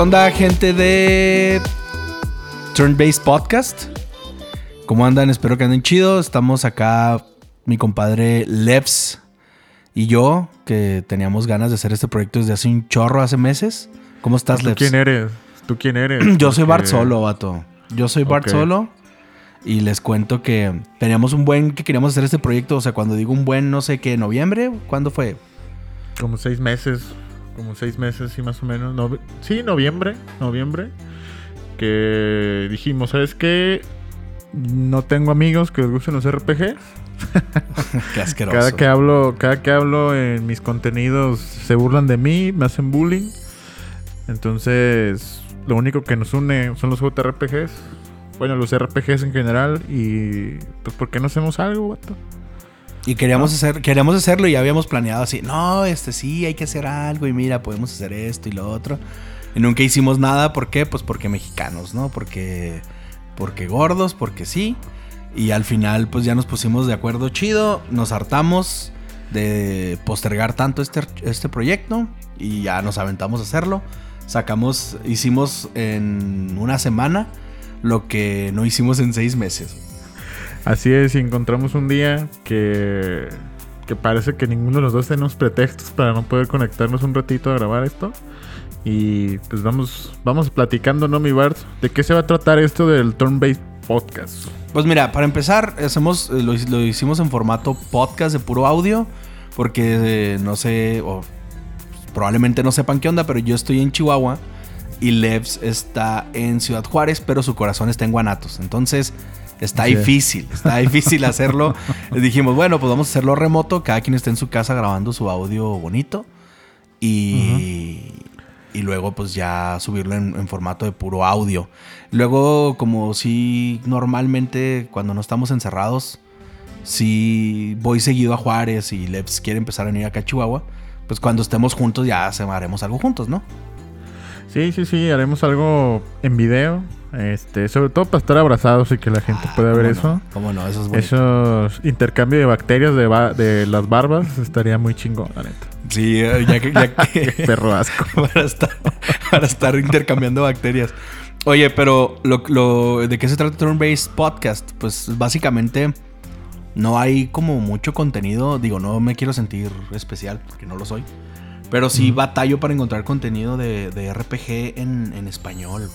¿Qué onda, gente de Turn Based Podcast? ¿Cómo andan? Espero que anden chido. Estamos acá, mi compadre Levs y yo, que teníamos ganas de hacer este proyecto desde hace un chorro, hace meses. ¿Cómo estás, ¿Tú Levs? quién eres? ¿Tú quién eres? Yo soy Bart Solo, vato. Yo soy Bart. Solo. Y les cuento que teníamos un buen que queríamos hacer este proyecto. O sea, cuando digo un buen, no sé qué, noviembre. ¿Cuándo fue? Como seis meses. Como seis meses, sí, más o menos. Sí, noviembre. Noviembre. Que dijimos, ¿sabes qué? No tengo amigos que les gusten los RPG. Qué asqueroso. Cada que hablo, cada que hablo en mis contenidos se burlan de mí, me hacen bullying. Entonces, lo único que nos une son los JRPGs. Bueno, los RPGs en general. Y pues, ¿por qué no hacemos algo, vato? Y queríamos hacer, queríamos hacerlo y ya habíamos planeado así. No, este sí, hay que hacer algo. Y mira, podemos hacer esto y lo otro. Y nunca hicimos nada. ¿Por qué? Pues porque mexicanos, ¿no? Porque, porque gordos, porque sí. Y al final, pues ya nos pusimos de acuerdo chido. Nos hartamos de postergar tanto este, este proyecto. Y ya nos aventamos a hacerlo. Sacamos, hicimos en una semana lo que no hicimos en seis meses. Así es, y encontramos un día que, que parece que ninguno de los dos tenemos pretextos para no poder conectarnos un ratito a grabar esto. Y pues vamos, vamos platicando, ¿no, mi Bart? ¿De qué se va a tratar esto del Turn-Based Podcast? Pues mira, para empezar, hacemos, eh, lo, lo hicimos en formato podcast de puro audio, porque eh, no sé, o probablemente no sepan qué onda, pero yo estoy en Chihuahua y Levs está en Ciudad Juárez, pero su corazón está en Guanatos. Entonces, está difícil, está difícil hacerlo. Dijimos, bueno, pues vamos a hacerlo remoto, cada quien está en su casa grabando su audio bonito y, y luego pues ya subirlo en, en formato de puro audio. Luego, como si normalmente cuando no estamos encerrados, si voy seguido a Juárez y Leps quiere empezar a venir acá a Chihuahua, pues cuando estemos juntos ya haremos algo juntos, ¿no? Sí, sí, sí, haremos algo en video. Este, sobre todo para estar abrazados y que la gente Ah, pueda ver ¿cómo eso. ¿Cómo no? Eso es. Esos intercambio de bacterias de, ba- de las barbas estaría muy chingón, la neta. Sí, eh, ya que, ya que- Perro asco. para, estar, para estar intercambiando bacterias. Oye, pero lo, lo- ¿de qué se trata Turn Based Podcast? Pues básicamente no hay como mucho contenido. Digo, no me quiero sentir especial porque no lo soy. Pero sí Ujú. batallo para encontrar contenido de, de RPG en, en español.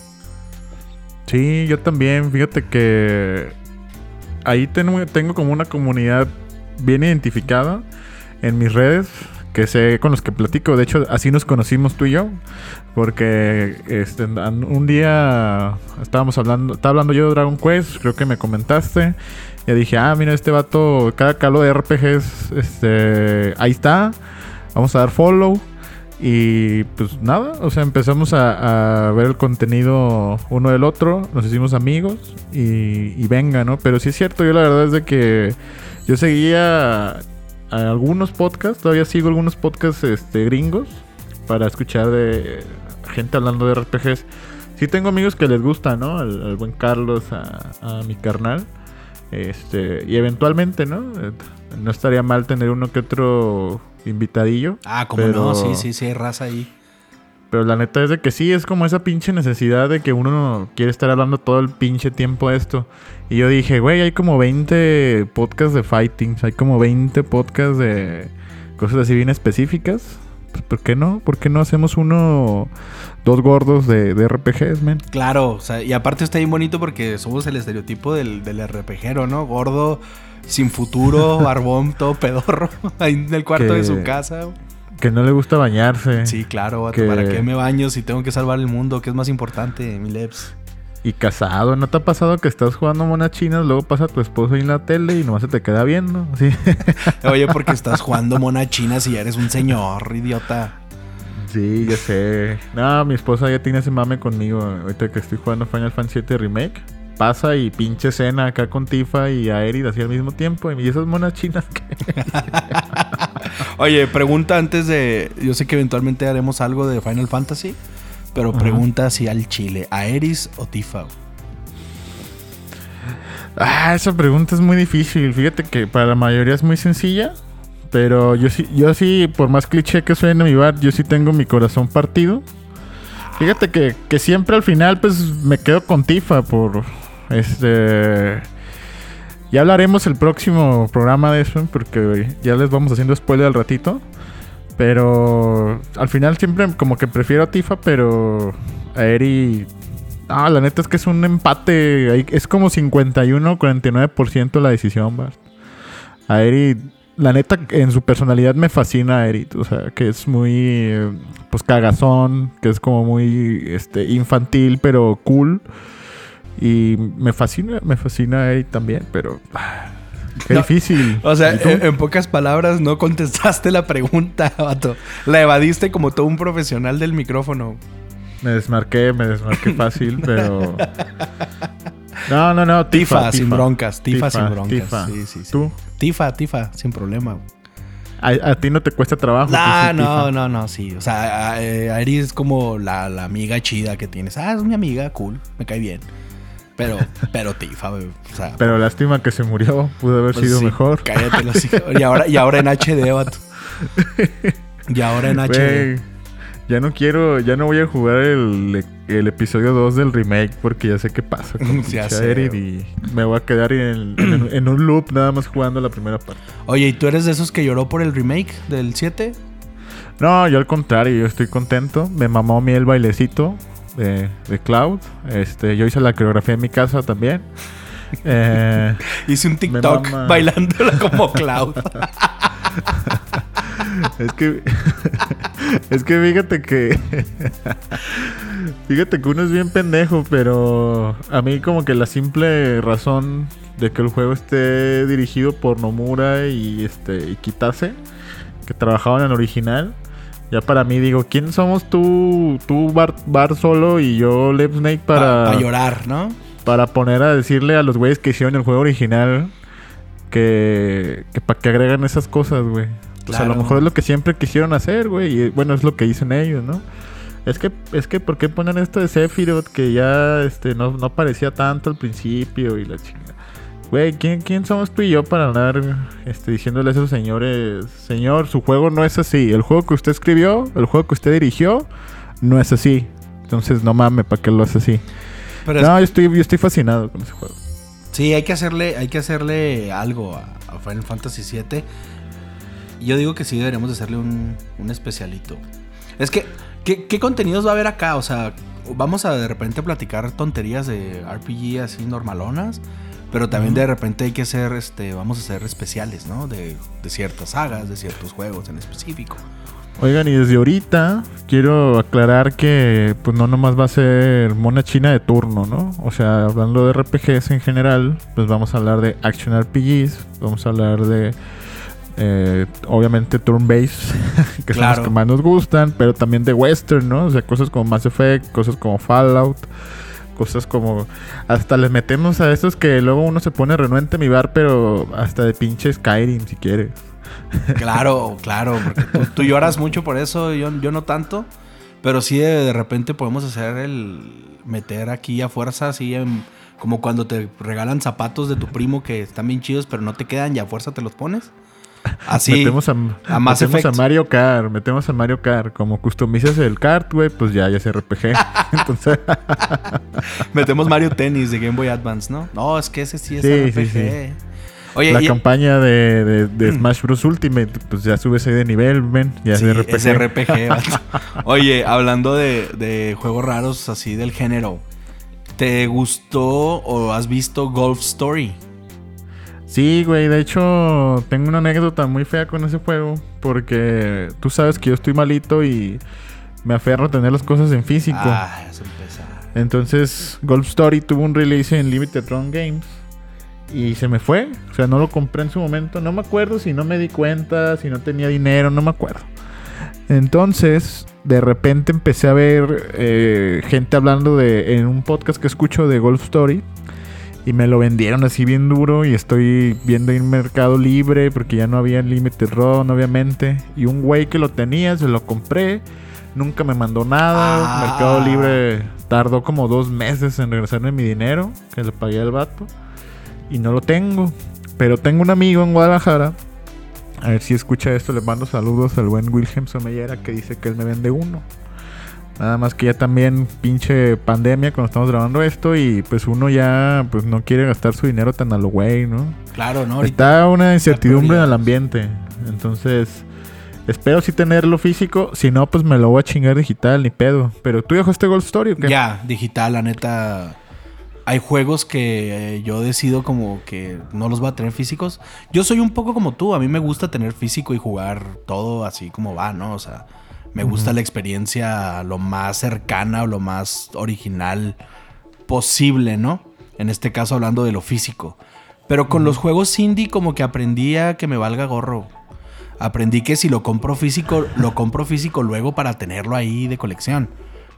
Sí, yo también. Fíjate que ahí tengo, tengo como una comunidad bien identificada en mis redes que sé con los que platico. De hecho, así nos conocimos tú y yo. Porque este, un día estábamos hablando, estaba hablando yo de Dragon Quest, creo que me comentaste. Y dije, ah, mira, este vato, cada calo de RPGs, este, ahí está. Vamos a dar follow. Y pues nada, o sea, empezamos a, ver el contenido uno del otro, nos hicimos amigos y, venga, ¿no? Pero sí es cierto, yo la verdad es de que yo seguía algunos podcasts, todavía sigo algunos podcasts este, gringos para escuchar de gente hablando de RPGs. Sí tengo amigos que les gusta, ¿no? Al, al buen Carlos, a, a mi carnal. Este, y eventualmente, ¿no? Eh, No estaría mal tener uno que otro invitadillo. Ah, como Pero- no, sí, sí, sí, hay raza ahí. Pero la neta es de que sí, es como esa pinche necesidad de que uno quiere estar hablando todo el pinche tiempo de esto. Y yo dije, güey, hay como 20 podcasts de fighting, hay como 20 podcasts de cosas así bien específicas. Pues, ¿Por qué no? ¿Por qué no hacemos uno, dos gordos de, de RPGs, man? Claro, o sea, y aparte está bien bonito porque somos el estereotipo del, del RPGero, ¿no? Gordo, sin futuro, barbón, todo pedorro, ahí en el cuarto de su casa. Que no le gusta bañarse. Sí, claro, vato, Que- ¿para qué me baño si tengo que salvar el mundo? ¿Qué es más importante, mi Leps? Y casado, ¿no te ha pasado que estás jugando monas chinas, luego pasa tu esposo ahí en la tele y nomás se te queda viendo? Oye, porque estás jugando mona china si ya eres un señor, idiota. Sí, ya sé. No, mi esposa ya tiene ese mame conmigo. Ahorita que estoy jugando Final Fantasy VII Remake. Pasa y pinche cena acá con Tifa y Aerith así al mismo tiempo. Y esas monas chinas que... Oye, pregunta antes de. Yo sé que eventualmente haremos algo de Final Fantasy, pero Ajá. pregunta si al Chile, ¿a Eris o Tifa? Ah, esa pregunta es muy difícil. Fíjate que para la mayoría es muy sencilla. Pero yo sí, yo sí, por más cliché que suene mi bar, yo sí tengo mi corazón partido. Fíjate que, que siempre al final, pues me quedo con Tifa por este. Ya hablaremos el próximo programa de eso, porque ya les vamos haciendo spoiler al ratito. Pero al final siempre como que prefiero a Tifa, pero a Eri... Ah, la neta es que es un empate. Es como 51-49% la decisión, Bart. A Eri, la neta, en su personalidad me fascina a Eri. O sea, que es muy, pues, cagazón, que es como muy este, infantil, pero cool. Y me fascina, me fascina a Eri también, pero... Qué No, difícil. O sea, ¿Y tú? en, en pocas palabras, no contestaste la pregunta, vato. La evadiste como todo un profesional del micrófono. Me desmarqué, me desmarqué fácil, pero. No, no, no. Tifa, Tifa, sin broncas. Tifa, sin broncas. Tifa. Sí, sí, sí. ¿Tú? Tifa, Tifa, sin problema. A, a ti no te cuesta trabajo. Ah, sí, no, no, no, sí. O sea, eh, Aeri es como la, la amiga chida que tienes. Ah, es mi amiga, cool, me cae bien. Pero, pero Tifa, güey. O sea, Pero lástima que se murió. Pudo haber pues sido sí, mejor. Cállate los hijos. Y ahora, y ahora en HD, vato. Y ahora en HD. Güey, ya no quiero, ya no voy a jugar el, el episodio 2 del remake porque ya sé qué pasa con Ya sé, y me voy a quedar en, en- en un loop nada más jugando la primera parte. Oye, ¿y tú eres de esos que lloró por el remake del 7? No, yo al contrario, yo estoy contento. Me mamó a mí el bailecito de, de Cloud. Este, yo hice la coreografía en mi casa también. Eh, Hice un TikTok bailándola como Cloud. es que es que fíjate que fíjate que uno es bien pendejo, pero a mí como que la simple razón de que el juego esté dirigido por Nomura y este y Kitase, que trabajaban en el original, ya para mí digo, ¿quién somos tú, tú Bar, Bar solo y yo Lep Snake para Para llorar, ¿no? para poner a decirle a los güeyes que hicieron el juego original que, que para que agregan esas cosas, güey. Pues a lo Claro. mejor es lo que siempre quisieron hacer, güey. Y bueno, es lo que dicen ellos, ¿no? Es que, es que, ¿por qué ponen esto de Sephiroth que ya este, no, no parecía tanto al principio y la chingada? Güey, ¿quién, ¿quién somos tú y yo para andar este, diciéndole a esos señores, señor, su juego no es así? El juego que usted escribió, el juego que usted dirigió, no es así. Entonces, no mames, ¿para qué lo hace así? Pero es- No, yo estoy, yo estoy fascinado con ese juego. sí, hay que hacerle, hay que hacerle algo a, a Final Fantasy VII. Yo digo que sí deberíamos de hacerle un, un especialito. Es que, ¿qué, qué contenidos va a haber acá? O sea, vamos a de repente platicar tonterías de RPG así normalonas. Pero también de repente hay que hacer, este, vamos a hacer especiales, ¿no? De, de ciertas sagas, de ciertos juegos en específico. Oigan, y desde ahorita quiero aclarar que pues no nomás va a ser mona china de turno, ¿no? O sea, hablando de RPGs en general, pues vamos a hablar de action RPGs, vamos a hablar de eh, obviamente turn-based, que son Claro. los que más nos gustan, pero también de western, ¿no? O sea, cosas como Mass Effect, cosas como Fallout, cosas como hasta les metemos a esos que luego uno se pone renuente a mi bar, pero hasta de pinche Skyrim si quieres. Claro, claro, porque tú, lloras mucho por eso, yo, yo no tanto. Pero sí, de, de repente podemos hacer el meter aquí a fuerza, así en- como cuando te regalan zapatos de tu primo que están bien chidos, pero no te quedan y a fuerza te los pones. Así. metemos a, a Mass metemos a Effect. Mario Kart, metemos a Mario Kart. Como customizas el kart, güey, pues ya, ya es RPG. Entonces, Metemos Mario Tennis de Game Boy Advance, ¿no? No, es que ese sí es Sí, RPG. sí, sí. Oye, la y- campaña de, de- de Smash Bros. Ultimate, pues ya subes ahí de nivel, ven, ya sí, es RPG. es RPG. Oye, hablando de, de juegos raros así del género, ¿te gustó o has visto Golf Story? Sí, güey, de hecho, tengo una anécdota muy fea con ese juego. Porque tú sabes que yo estoy malito y me aferro a tener las cosas en físico. Ah, eso. Entonces, Golf Story tuvo un release en Limited Run Games. Y se me fue. O sea, no lo compré en su momento. No me acuerdo si no me di cuenta, si no tenía dinero, no me acuerdo. Entonces, de repente empecé a ver eh, gente hablando de en un podcast que escucho de Golf Story. Y me lo vendieron así bien duro. Y estoy viendo en Mercado Libre. Porque ya no había Limited Run, obviamente. Y un güey que lo tenía, se lo compré. Nunca me mandó nada. Ah. Mercado Libre tardó como dos meses en regresarme mi dinero. Que le pagué al vato. Y no lo tengo. Pero tengo un amigo en Guadalajara. A ver si escucha esto. Le mando saludos al buen Wilhelm Somellera. Que dice que él me vende uno. Nada más que ya también pinche pandemia cuando estamos grabando esto y pues uno ya pues no quiere gastar su dinero tan a lo güey, ¿no? Claro, ¿no? Está una incertidumbre en el ambiente. Entonces, espero sí tenerlo físico. Si no, pues me lo voy a chingar digital, ni pedo. Pero tú este Gold Story o qué? Ya, digital, la neta. Hay juegos que eh, yo decido como que no los voy a tener físicos. Yo soy un poco como tú. A mí me gusta tener físico y jugar todo así como va, ¿no? O sea, me gusta la experiencia lo más cercana o lo más original posible, ¿no? En este caso hablando de lo físico. Pero con los juegos indie como que aprendí a que me valga gorro. Aprendí que si lo compro físico, lo compro físico luego para tenerlo ahí de colección.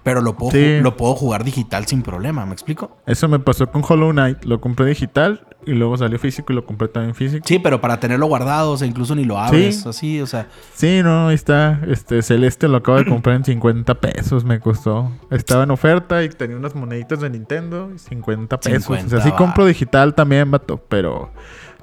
Pero lo puedo, Sí. lo puedo jugar digital sin problema, ¿me explico? Eso me pasó con Hollow Knight. Lo compré digital y luego salió físico y lo compré también físico. Sí, pero para tenerlo guardado, o sea, incluso ni lo abres, así, o sea. Sí, no, ahí está. Este Celeste lo acabo de comprar en 50 pesos, me costó. Estaba en oferta y tenía unas moneditas de Nintendo y 50 pesos. 50 o sea, sí compro digital también, vato, pero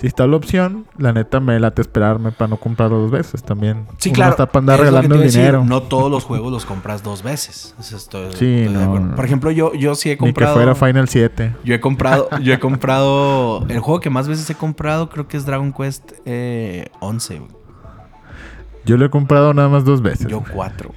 si está la opción, la neta me late esperarme para no comprarlo dos veces también. Sí, Uno claro. está para andar es regalando decir, dinero. No todos los juegos los compras dos veces. Eso estoy- Sí, estoy de acuerdo. Por ejemplo, yo, yo sí he Ni que comprado. fuera Final 7. Yo he comprado, yo he comprado. El juego que más veces he comprado creo que es Dragon Quest eh, 11. güey. Yo lo he comprado nada más dos veces. Yo cuatro.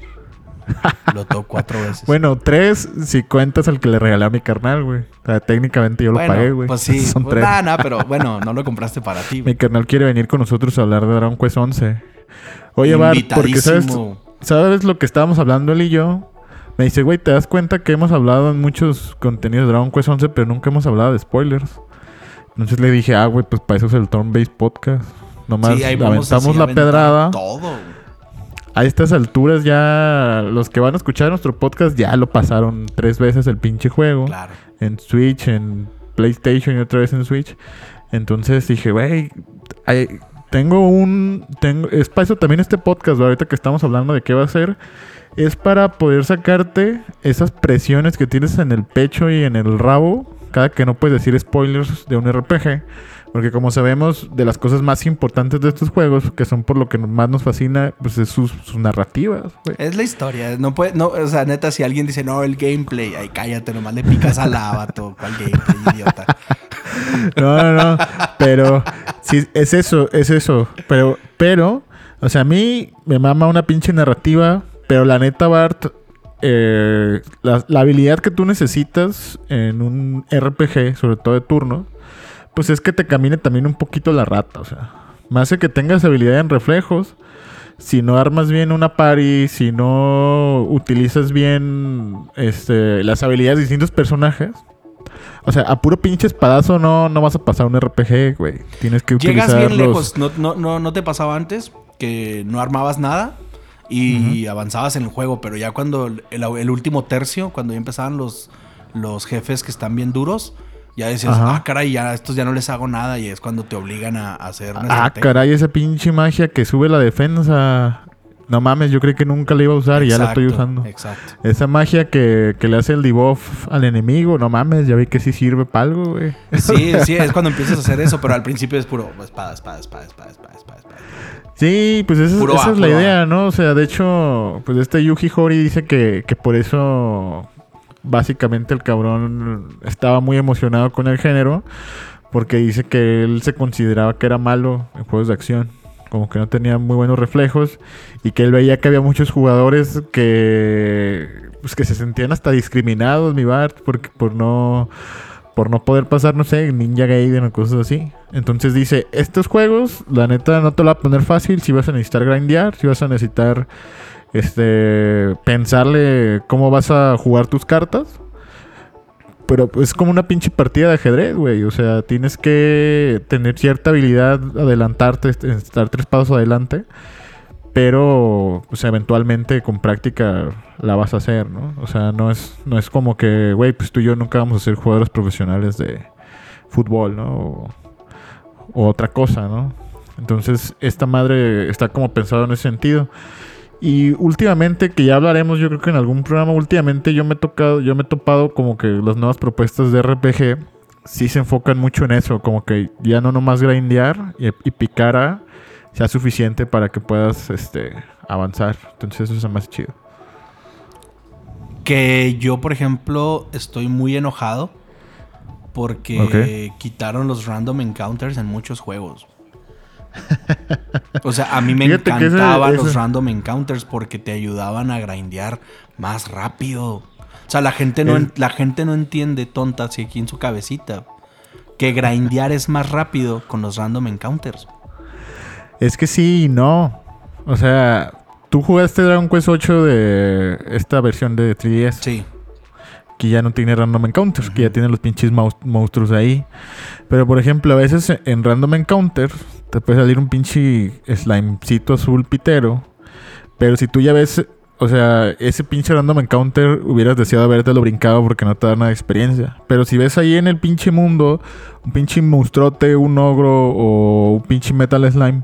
Lo tengo cuatro veces. Bueno, tres si cuentas al que le regalé a mi carnal, güey. O sea, técnicamente yo lo pagué, güey. Pues sí. Son Pues, tres. nah, nah, pero bueno, no lo compraste para ti. Mi carnal quiere venir con nosotros a hablar de Dragon Quest 11. Oye, Bart, porque sabes, Invitadísimo. ¿sabes lo que estábamos hablando él y yo? Me dice, güey, ¿te das cuenta que hemos hablado en muchos contenidos de Dragon Quest 11, pero nunca hemos hablado de spoilers? Entonces le dije, ah, güey, pues para eso es el Turn Based Podcast. Nomás Sí, ahí vamos aventamos así la pedrada. Todo. A estas alturas ya los que van a escuchar nuestro podcast ya lo pasaron tres veces el pinche juego. Claro. en Switch, en PlayStation y otra vez en Switch. Entonces dije, güey, tengo un... Tengo, es para eso también este podcast, ahorita que estamos hablando de qué va a ser. Es para poder sacarte esas presiones que tienes en el pecho y en el rabo cada que no puedes decir spoilers de un RPG. Porque como sabemos, de las cosas más importantes de estos juegos, que son por lo que más nos fascina, pues es sus, sus narrativas. güey. Es la historia. No puede, no, o sea, neta, si alguien dice, no, el gameplay, ay, cállate, nomás le picas al vato. ¿Cuál gameplay, idiota? No, no, no. Pero sí, es eso, es eso. Pero, pero, o sea, a mí me mama una pinche narrativa. Pero la neta, Bart, eh, la, la habilidad que tú necesitas en un RPG, sobre todo de turno, pues es que te camine también un poquito la rata. O sea, más que tengas habilidad en reflejos. Si no armas bien una party, si no utilizas bien este, las habilidades de distintos personajes, o sea, a puro pinche espadazo no, no vas a pasar un RPG, güey. Tienes que utilizar Llegas bien los- lejos. ¿No, no, no, ¿No te pasaba antes que no armabas nada y avanzabas en el juego? Pero ya cuando el, el último tercio, cuando ya empezaban los, los jefes que están bien duros, ya decías, Ajá. ah, caray, ya a estos ya no les hago nada. Y es cuando te obligan a, a hacer Ah, estrategia. caray, esa pinche magia que sube la defensa. No mames, yo creí que nunca la iba a usar y ya la estoy usando. Exacto. Esa magia que, que le hace el debuff al enemigo, no mames, ya vi que sí sirve para algo, güey. Sí, sí, es cuando empiezas a hacer eso, pero al principio es puro espada, espada, espada, espada, espada, espada, espada. Sí, pues esa, es- Puro esa A, es la A. idea, ¿no? O sea, de hecho, pues este Yuji Hori dice que, que por eso básicamente el cabrón estaba muy emocionado con el género, porque dice que él se consideraba que era malo en juegos de acción, como que no tenía muy buenos reflejos y que él veía que había muchos jugadores que pues que se sentían hasta discriminados, mi Bart, porque por no por no poder pasar, no sé, Ninja Gaiden o cosas así. Entonces dice, estos juegos, la neta no te lo va a poner fácil si vas a necesitar grindear, si vas a necesitar este pensarle cómo vas a jugar tus cartas. Pero es como una pinche partida de ajedrez, güey. O sea, tienes que tener cierta habilidad, adelantarte, est- estar tres pasos adelante. Pero, pues eventualmente con práctica la vas a hacer, ¿no? O sea, no es, no es como que, güey, pues tú y yo nunca vamos a ser jugadores profesionales de fútbol, ¿no? O, o otra cosa, ¿no? Entonces, esta madre está como pensado en ese sentido. Y últimamente, que ya hablaremos, yo creo que en algún programa, últimamente yo me he tocado, yo me he topado como que las nuevas propuestas de RPG sí se enfocan mucho en eso, como que ya no nomás grindear y, y picar a sea suficiente para que puedas este avanzar. Entonces eso es más chido. Que yo, por ejemplo, estoy muy enojado porque quitaron los random encounters en muchos juegos. O sea, a mí me Fíjate que ese- encantaban los random encounters porque te ayudaban a grindear más rápido. O sea, la gente no, la gente no entiende tonta así aquí en su cabecita que grindear es más rápido con los random encounters. Es que sí y no. O sea, tú jugaste Dragon Quest 8 de esta versión de 3DS. Sí. Que ya no tiene random encounters, que ya tiene los pinches monstruos ahí. Pero por ejemplo, a veces en random encounters te puede salir un pinche slimecito azul pitero. Pero si tú ya ves, o sea, ese pinche random encounter hubieras deseado habértelo brincado porque no te da nada de experiencia. Pero si ves ahí en el pinche mundo un pinche monstruote, un ogro o un pinche metal slime,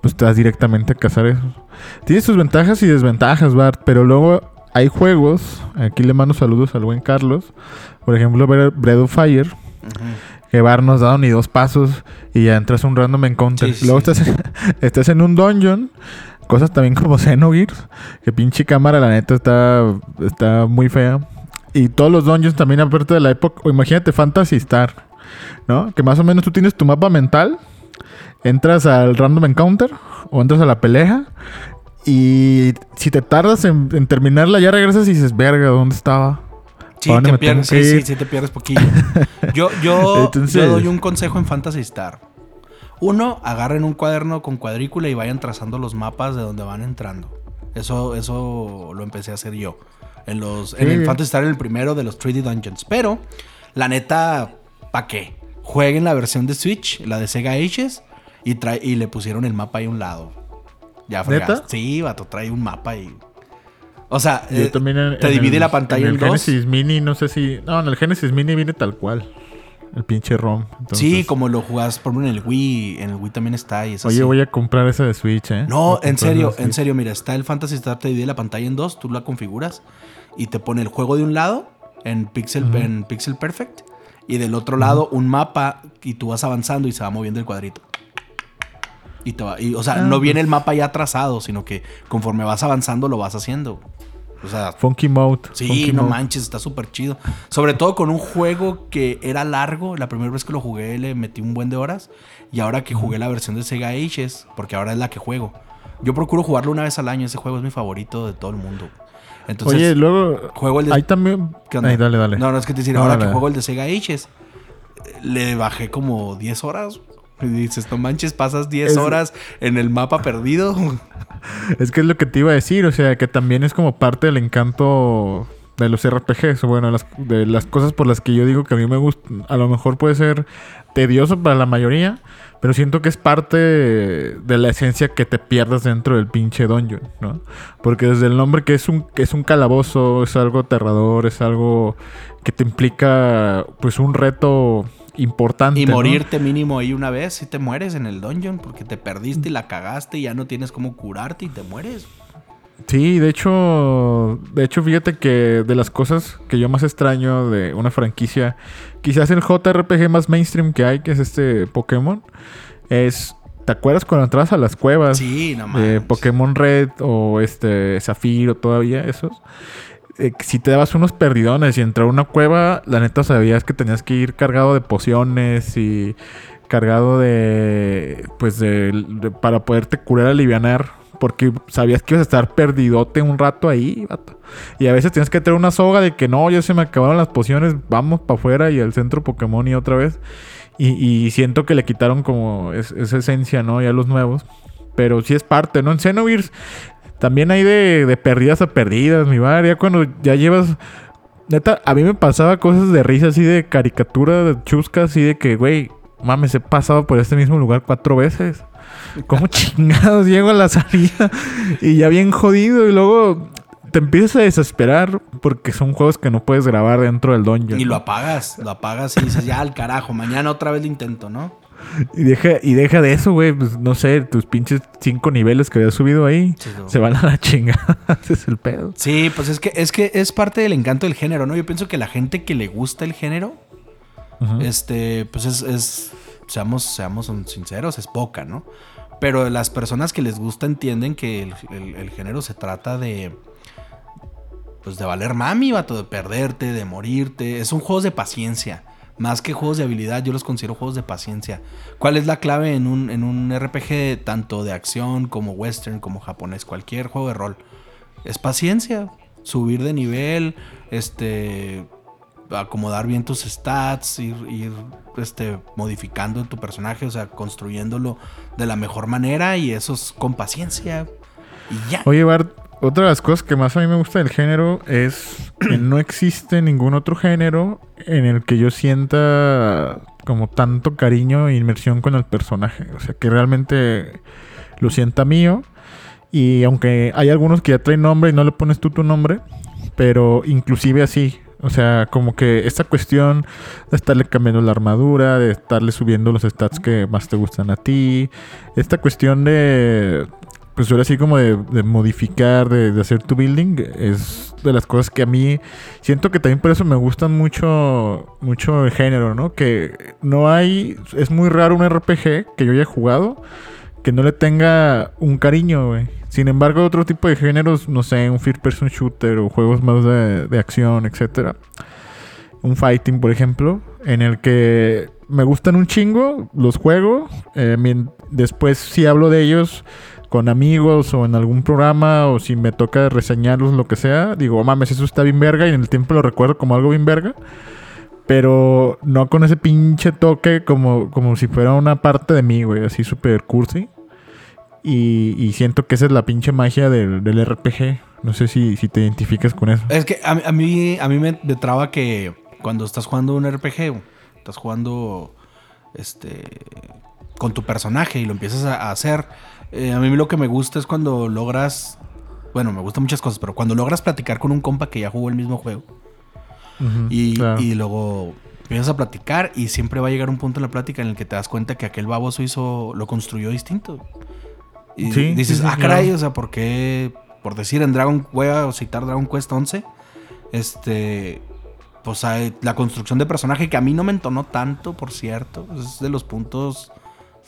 pues te vas directamente a cazar eso. Tiene sus ventajas y desventajas, Bart, pero luego hay juegos, aquí le mando saludos al buen Carlos, por ejemplo, Bre- Breath of Fire, que Bart nos dado ni dos pasos y ya entras a un random encounter. Sí, luego sí. Estás, estás en un dungeon, cosas también como Xenogears, que pinche cámara la neta está, está muy fea. Y todos los dungeons también aparte de la época, o imagínate Fantasy Star, ¿no? Que más o menos tú tienes tu mapa mental, entras al random encounter o entras a la pelea y si te tardas en, en terminarla ya regresas y dices, verga, ¿dónde estaba? Sí, ¿Pa' dónde te pierdes, sí, sí, sí, te pierdes poquillo. Yo, yo, Entonces- yo doy un consejo en Fantasy Star. Uno, agarren un cuaderno con cuadrícula y vayan trazando los mapas de donde van entrando. Eso, eso lo empecé a hacer yo. En los, en el Fantasy Star, en el primero de los 3D Dungeons. Pero, la neta, ¿pa' qué? Jueguen la versión de Switch, la de Sega Ages, y, y le pusieron el mapa ahí a un lado. Ya fregaste. ¿Neta? Sí, vato, trae un mapa y. O sea, Yo eh, también en- te en divide el- la pantalla en, el dos. Genesis Mini, no sé si. No, en el Genesis Mini viene tal cual. El pinche ROM. Entonces, Sí, como lo jugás por ejemplo en el Wii, en el Wii también está y es Oye, así. voy a comprar ese de Switch, ¿eh? No, en serio, en serio, mira, está el Fantasy Star, te divide la pantalla en dos, tú la configuras y te pone el juego de un lado en Pixel, en Pixel Perfect y del otro lado un mapa y tú vas avanzando y se va moviendo el cuadrito. Y te va, y, o sea, Ah, no viene el mapa ya trazado, sino que conforme vas avanzando lo vas haciendo. O sea, Funky Mode. Sí, Funky no Mode. manches, está súper chido. Sobre todo con un juego que era largo. La primera vez que lo jugué le metí un buen de horas. Y ahora que jugué la versión de Sega Ages, porque ahora es la que juego. Yo procuro jugarlo una vez al año. Ese juego es mi favorito de todo el mundo. Entonces, Oye, luego. juego el de... Ahí también. ¿Qué onda? Ahí, dale, dale. No, no, es que te decir, No, ahora dale. que juego el de Sega Ages, le bajé como 10 horas. Y dices, no manches, pasas 10 Es- horas en el mapa perdido. Es que es lo que te iba a decir, o sea, que también es como parte del encanto de los RPGs, bueno, las, de las cosas por las que yo digo que a mí me gusta, a lo mejor puede ser tedioso para la mayoría, pero siento que es parte de la esencia que te pierdas dentro del pinche dungeon, ¿no? Porque desde el nombre que es un, que es un calabozo, es algo aterrador, es algo que te implica pues un reto importante. Y ¿no? morirte mínimo ahí una vez si te mueres en el dungeon porque te perdiste y la cagaste y ya no tienes cómo curarte y te mueres. Sí, de hecho, de hecho, fíjate que de las cosas que yo más extraño de una franquicia, quizás el JRPG más mainstream que hay, que es este Pokémon, es, ¿te acuerdas cuando entrabas a las cuevas Sí, no de. Pokémon Red o este Zafiro todavía esos? Eh, si te dabas unos perdidones y entrar a una cueva, la neta sabías que tenías que ir cargado de pociones y cargado de, pues, de, de- para poderte curar, alivianar. Porque sabías que ibas a estar perdidote un rato ahí, vato. Y a veces tienes que tener una soga de que no, ya se me acabaron las pociones, vamos para afuera y al centro Pokémon y otra vez. Y, siento que le quitaron como es- esa esencia, ¿no? Ya los nuevos. Pero sí es parte, ¿no? En Xenogears también hay de, de perdidas a perdidas, mi bar. Ya cuando ya llevas. Neta, a mí me pasaba cosas de risa así de caricatura, de chusca, así de que, güey, mames, he pasado por este mismo lugar cuatro veces. ¿Cómo chingados llego a la salida? Y ya bien jodido. Y luego te empiezas a desesperar porque son juegos que no puedes grabar dentro del dungeon. Y lo apagas, lo apagas y dices, ya al carajo, mañana otra vez lo intento, ¿no? Y deja, y deja de eso, güey. Pues no sé, tus pinches cinco niveles que habías subido ahí Sí, no. se van a la chingada. Ese es el pedo. Sí, pues es que, es que es parte del encanto del género, ¿no? Yo pienso que la gente que le gusta el género, este, pues es, es- seamos, seamos sinceros, es poca, ¿no? Pero las personas que les gusta entienden que el, el- el género se trata de, pues de valer mami, vato, de perderte, de morirte. Es un juego de paciencia. Más que juegos de habilidad, yo los considero juegos de paciencia. ¿Cuál es la clave en un, en un RPG tanto de acción como western, como japonés, cualquier juego de rol? Es paciencia. Subir de nivel, este, acomodar bien tus stats, ir, ir este, modificando tu personaje, o sea, construyéndolo de la mejor manera y eso es con paciencia. Y ya. Oye, Bart, otra de las cosas que más a mí me gusta del género es que no existe ningún otro género en el que yo sienta como tanto cariño e inmersión con el personaje. O sea, que realmente lo sienta mío. Y aunque hay algunos que ya traen nombre y no le pones tú tu nombre, pero inclusive así, o sea, como que esta cuestión de estarle cambiando la armadura, de estarle subiendo los stats que más te gustan a ti, esta cuestión de, pues ahora como de, modificar, de, hacer tu building, es de las cosas que a mí siento que también por eso me gustan mucho, mucho el género, ¿no? Que no hay, es muy raro un RPG que yo haya jugado que no le tenga un cariño, güey. Sin embargo, otro tipo de géneros, no sé, un first person shooter o juegos más de, acción, etcétera. Un fighting, por ejemplo, en el que me gustan un chingo, los juego. Eh, después, si hablo de ellos con amigos o en algún programa o si me toca reseñarlos, lo que sea, digo, oh, mames, eso está bien verga y en el tiempo lo recuerdo como algo bien verga. Pero no con ese pinche toque como, como si fuera una parte de mí, güey, así súper cursi. Y, siento que esa es la pinche magia del, RPG. No sé si, te identificas con eso. Es que a, mí, a mí me, traba que cuando estás jugando un RPG, estás jugando este con tu personaje y lo empiezas a, hacer. Eh, a mí lo que me gusta es cuando logras. Bueno, me gustan muchas cosas, pero cuando logras platicar con un compa que ya jugó el mismo juego. y, y luego empiezas a platicar y siempre va a llegar un punto en la plática en el que te das cuenta que aquel baboso hizo, lo construyó distinto. Y dices, ah, caray, o sea, ¿por qué? Por decir en Dragon, voy a citar Dragon Quest 11, este, pues hay la construcción de personaje que a mí no me entonó tanto, por cierto, es de los puntos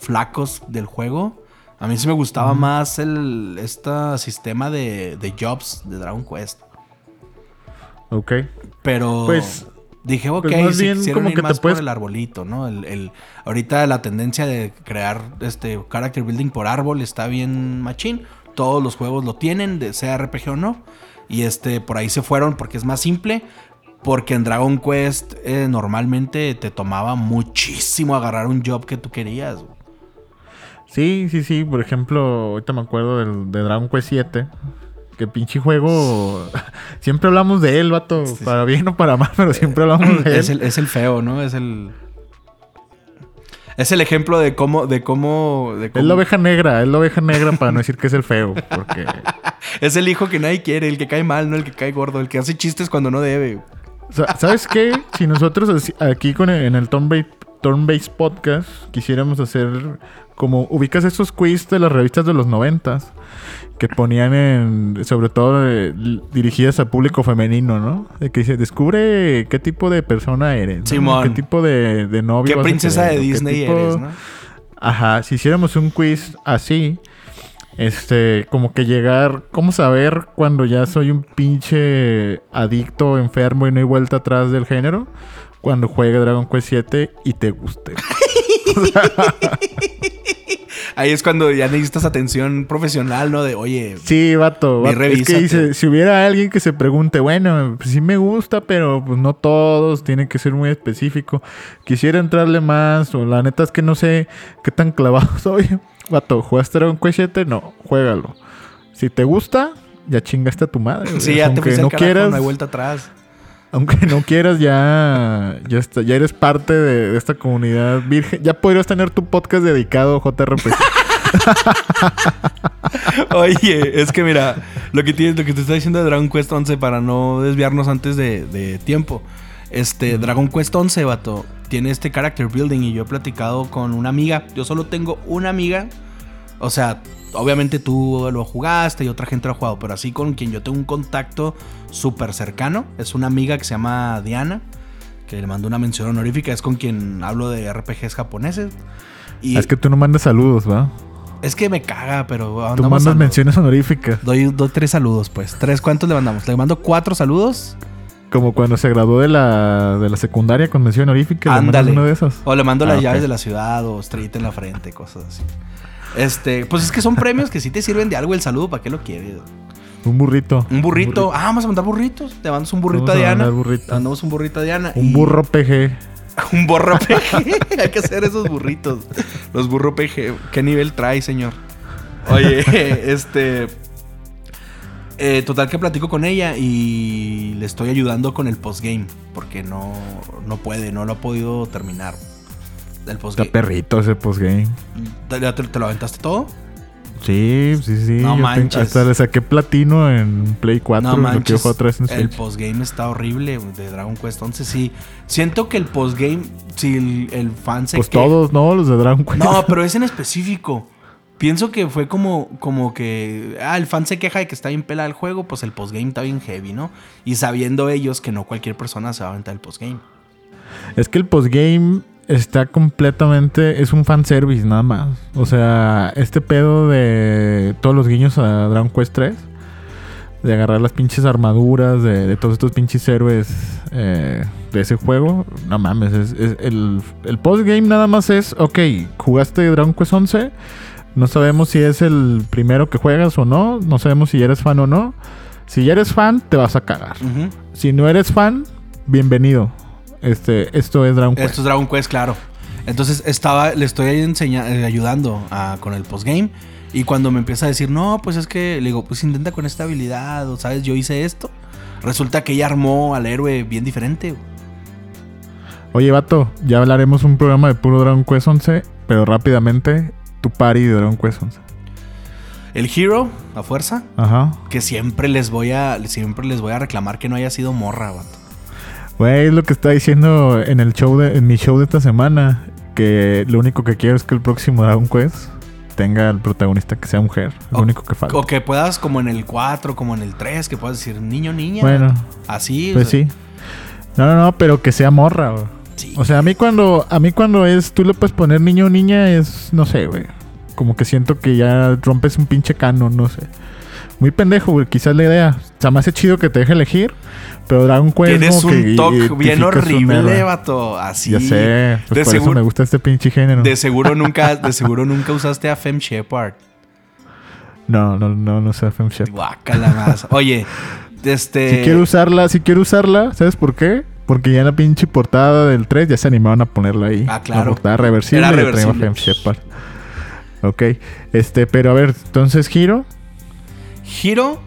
flacos del juego. A mí sí me gustaba más el este sistema de, de jobs de Dragon Quest. Ok. Pero pues Dije, ok, pues bien como que más te puedes... por el arbolito, ¿no? El, ahorita la tendencia de crear este character building por árbol está bien machín. Todos los juegos lo tienen, de sea RPG o no. Y este, por ahí se fueron porque es más simple. Porque en Dragon Quest eh, normalmente te tomaba muchísimo agarrar un job que tú querías. Sí, sí, sí. Por ejemplo, ahorita me acuerdo del, de Dragon Quest 7 que pinche juego. siempre hablamos de él, vato. Para bien o para mal, pero siempre hablamos de él. El, es el feo, ¿no? Es el. Es el ejemplo de cómo, de cómo, de Es la oveja negra, es la oveja negra para no decir que es el feo, porque... es el hijo que nadie quiere, el que cae mal, no el que cae gordo, el que hace chistes cuando no debe. ¿Sabes qué? Si nosotros aquí con en el Turn-Based Podcast quisiéramos hacer como ubicas esos quiz de las revistas de los noventas que ponían en, sobre todo eh, dirigidas al público femenino, ¿no? De que dice, descubre qué tipo de persona eres, ¿no? qué tipo de, de novio. ¿Qué princesa de Disney eres, ¿no? Ajá, si hiciéramos un quiz así, este, como que llegar, ¿cómo saber cuando ya soy un pinche adicto, enfermo y no hay vuelta atrás del género? Cuando juegue Dragon Quest 7 y te guste. Ahí es cuando ya necesitas atención profesional, ¿no? De, oye. Sí, vato. Es que dice, si hubiera alguien que se pregunte, bueno, pues sí me gusta, pero pues no todos, tiene que ser muy específico. Quisiera entrarle más, o la neta es que no sé qué tan clavado soy. Vato, ¿jugaste Dragon Quest 7? No, juégalo. Si te gusta, ya chingaste a tu madre. Sí, ya te fuiste no quieras, no hay vuelta atrás aunque no quieras, ya, ya, está, ya eres parte de, esta comunidad virgen. Ya podrías tener tu podcast dedicado a JRPG. Oye, es que mira, lo que tienes, lo que te está diciendo de Dragon Quest 11 para no desviarnos antes de, tiempo. Este, Dragon Quest 11, vato, tiene este character building y yo he platicado con una amiga. Yo solo tengo una amiga. O sea, obviamente tú lo jugaste y otra gente lo ha jugado, pero así con quien yo tengo un contacto súper cercano, es una amiga que se llama Diana, que le mando una mención honorífica, es con quien hablo de RPGs japoneses. Y... Es que tú no mandas saludos, ¿va? Es que me caga, pero Tú mandas menciones honoríficas. Doy, doy tres saludos, pues. ¿Tres cuántos le mandamos? Le mando cuatro saludos. Como cuando se graduó de la, de la secundaria con mención honorífica. le Ándale. uno de esos. O le mando Ah, las ok. llaves de la ciudad o estrellita en la frente, cosas así. Este, pues es que son premios que sí te sirven de algo el saludo, ¿para qué lo quieres? Un burrito. Un burrito. Ah, vamos a mandar burritos. Te mandamos un burrito Vamos a Diana. burrito. Te mandamos un burrito a Diana. Un y- burro PG. Un burro PG. Hay que hacer esos burritos. Los burro PG. ¿Qué nivel trae, señor? Oye, este. eh, total que platico con ella y le estoy ayudando con el postgame. Porque no, no puede, no lo ha podido terminar. El Está postgame. perrito ese postgame. ¿Te, ya te- te lo aventaste todo? Sí, sí, sí. No Yo tengo- manches. hasta le saqué platino en Play 4. No manches. en El postgame está horrible de Dragon Quest 11. Sí, siento que el postgame, si el, el fan se Pues todos, ¿no? Los de Dragon Quest. No, pero es en específico. Pienso que fue como, como que. Ah, el fan se queja de que está bien pelada el juego, pues el postgame está bien heavy, ¿no? Y sabiendo ellos que no cualquier persona se va a aventar el postgame. Es que el postgame está completamente. Es un fanservice nada más. O sea, este pedo de todos los guiños a Dragon Quest 3. De agarrar las pinches armaduras de, de todos estos pinches héroes eh, de ese juego. No mames. es- es- el, el postgame nada más es. Ok, jugaste Dragon Quest 11. No sabemos si es el primero que juegas o no. No sabemos si eres fan o no. Si ya eres fan, te vas a cagar. Si no eres fan, bienvenido. Este, esto es Dragon Quest. Esto es Dragon Quest, claro. Entonces estaba, le estoy enseña- eh, ayudando a- con el postgame. Y cuando me empieza a decir, no, pues es que le digo, pues intenta con esta habilidad, o sabes, yo hice esto. Resulta que ella armó al héroe bien diferente. Oye, vato, ya hablaremos un programa de puro Dragon Quest 11, pero rápidamente, tu party de Dragon Quest 11. El hero, a fuerza, Ajá. que siempre les voy a, siempre les voy a reclamar que no haya sido morra, vato. Güey, es lo que está diciendo en el show de, en mi show de esta semana, que lo único que quiero es que el próximo Dragon Quest tenga el protagonista que sea mujer. Lo O- único que falta. O que puedas, como en el 4, como en el 3, que puedas decir niño, niña. Bueno, Así. o pues sea, sí. No, no, no, pero que sea morra, güey. sí. O sea, a mí cuando, a mí cuando es, tú le puedes poner niño o niña, es, no sé, güey. Como que siento que ya rompes un pinche canon, no sé. Muy pendejo, güey, quizás la idea. O sea, me hace chido que te deje elegir, pero Dragon Quest Tienes un toque bien horrible, vato. Así. Ya sé, pues de por seguro- eso me gusta este pinche género. De seguro nunca, de seguro nunca usaste a Fem Shepard. No, no, no, no sé, Fem Shep. Guácala más. Oye, este. Si quiero usarla, si quiero usarla, ¿sabes por qué? Porque ya en la pinche portada del 3 ya se animaban a ponerla ahí. Ah, claro. La portada reversible Era y reversible. Fem Shepard. Ok. Este, pero a ver, entonces Hiro. Hiro,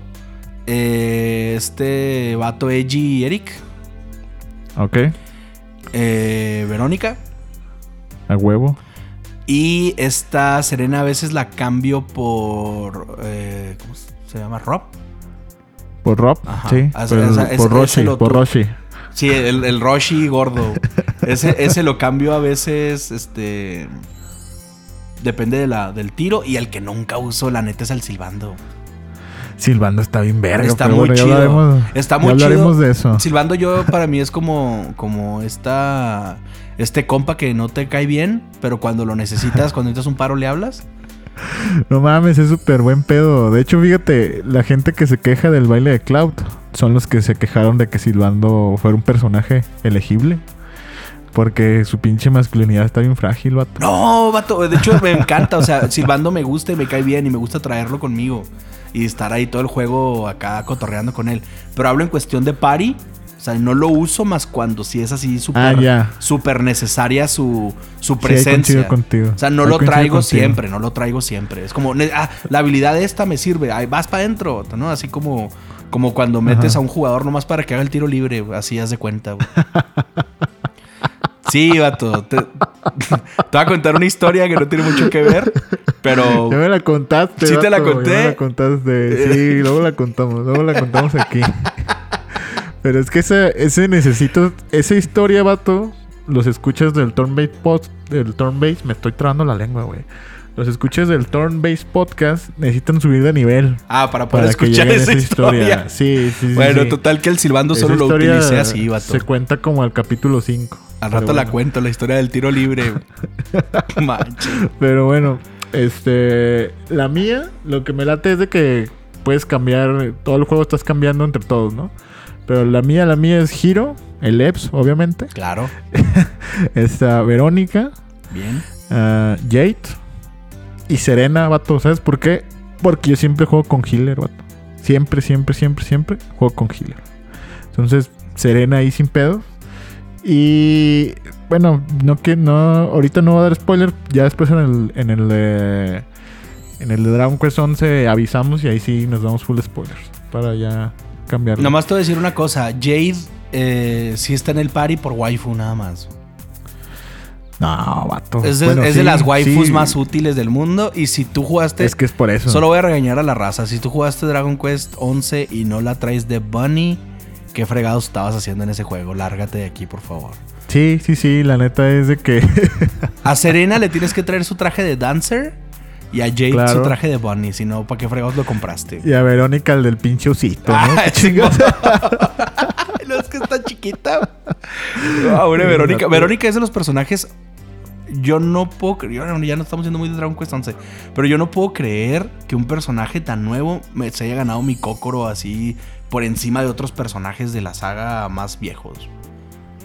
eh, este vato Eiji Eric, Ok. eh, Verónica. A huevo. Y esta Serena a veces la cambio por. eh, ¿Cómo se llama? Rob. Por Rob, Ajá. sí. Por, esa- por Roshi. Sí, el, el Roshi gordo. Ese, ese lo cambio a veces, este... Depende de la, del tiro. Y el que nunca uso, la neta, es el silbando. Silbando está bien verga. Está muy bueno, chido. Está muy hablaremos chido. de eso. Silbando yo, para mí, es como, como esta... Este compa que no te cae bien, pero cuando lo necesitas, cuando necesitas un paro, le hablas. No mames, es súper buen pedo. De hecho, fíjate, la gente que se queja del baile de Cloud son los que se quejaron de que Silbando fuera un personaje elegible. Porque su pinche masculinidad está bien frágil, vato. No, vato. De hecho, me encanta. O sea, Silbando me gusta y me cae bien y me gusta traerlo conmigo. Y estar ahí todo el juego acá cotorreando con él. Pero hablo en cuestión de party. O sea, no lo uso más cuando sí es así súper Ah, ya. súper necesaria su, su Sí, presencia. contigo. O sea, no Ahí lo traigo contigo. siempre, no lo traigo siempre. Es como, ah, la habilidad esta me sirve, ahí vas para adentro, ¿no? Así como, como cuando metes Ajá. a un jugador nomás para que haga el tiro libre, así haz de cuenta. Sí, vato. Te, te voy a contar una historia que no tiene mucho que ver, pero Ya me la contaste. ¿Sí te la conté? Ya me la contaste. Sí, luego la contamos. Luego la contamos aquí. Pero es que ese, ese necesito. Esa historia, vato. Los escuchas del Turn-Based Pod, del Turn-Based. Me estoy trabando la lengua, güey. Los escuchas del Turn-Based Podcast necesitan subir de nivel. ah, para poder Para que escuchar a esa historia. Sí, sí, sí. Bueno, sí. total que el silbando Esa solo lo utilicé así, vato. Se cuenta como al capítulo 5. Al rato la cuento, la historia del tiro libre. Pero bueno, Este, la mía, lo que me late es de que puedes cambiar, todo el juego estás cambiando entre todos, ¿no? Pero la mía, la mía es Hiro, el Eps, obviamente. Claro. Está Verónica. Bien. Uh, Jade. Y Serena, vato. ¿Sabes por qué? Porque yo siempre juego con healer, vato. Siempre, siempre, siempre, siempre juego con healer. Entonces, Serena ahí sin pedos. Y bueno, no que no, ahorita no voy a dar spoiler. Ya después en el, en el de, en el de Dragon Quest 11 avisamos y ahí sí nos damos full spoilers para ya cambiarlo. Nomás te voy a decir una cosa. Jade eh, sí está en el party por waifu nada más. No, vato. Es de, Bueno, es de sí, las waifus sí. más útiles del mundo. Y si tú jugaste. Es que es por eso. Solo voy a regañar a la raza. Si tú jugaste Dragon Quest 11 y no la traes de Bunny, ¿qué fregados estabas haciendo en ese juego? Lárgate de aquí, por favor. Sí, sí, sí. La neta es de que. A Serena le tienes que traer su traje de Dancer y a Jade Claro. su traje de Bunny. Si no, ¿para qué fregados lo compraste? y a Verónica el del pinche osito, ¿no? Ah, no, es que está chiquita. Ahora, Verónica. Verónica es de los personajes. Yo no puedo creer. Ya no estamos yendo muy de Dragon Quest 11. Pero yo no puedo creer que un personaje tan nuevo me se haya ganado mi cócoro así por encima de otros personajes de la saga más viejos.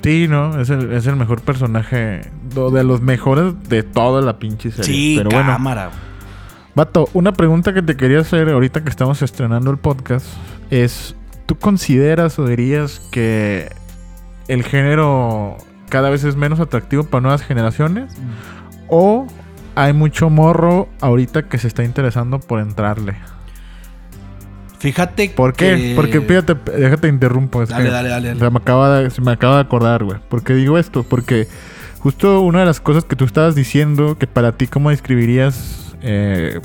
Sí, no, es el, es el mejor personaje, de los mejores de toda la pinche serie. Sí, Pero bueno, cámara. Vato, una pregunta que te quería hacer ahorita que estamos estrenando el podcast es, ¿tú consideras o dirías que el género cada vez es menos atractivo para nuevas generaciones? ¿O hay mucho morro ahorita que se está interesando por entrarle? Fíjate ¿Por qué? que- Porque fíjate, déjate interrumpo. es Dale, que dale, dale, dale. Se me, acaba de, se me acaba de acordar, güey. ¿Por qué digo esto? Porque justo una de las cosas que tú estabas diciendo, que para ti, ¿cómo describirías eh,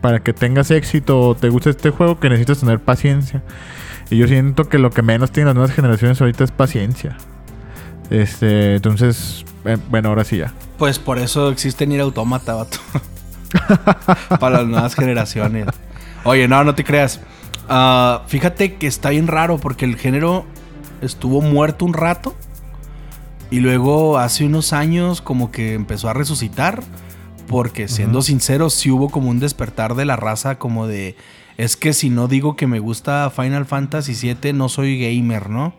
para que tengas éxito o te guste este juego? Que necesitas tener paciencia. Y yo siento que lo que menos tienen las nuevas generaciones ahorita es paciencia. Este, entonces, eh, bueno, ahora sí ya. Pues por eso existe Nier Automata, vato. Para las nuevas generaciones. Oye, no, no te creas. Ah, fíjate que está bien raro porque el género estuvo muerto un rato. Y luego hace unos años como que empezó a resucitar. Porque siendo Ujú. sincero, sí hubo como un despertar de la raza como de... Es que si no digo que me gusta Final Fantasy VII, no soy gamer, ¿no?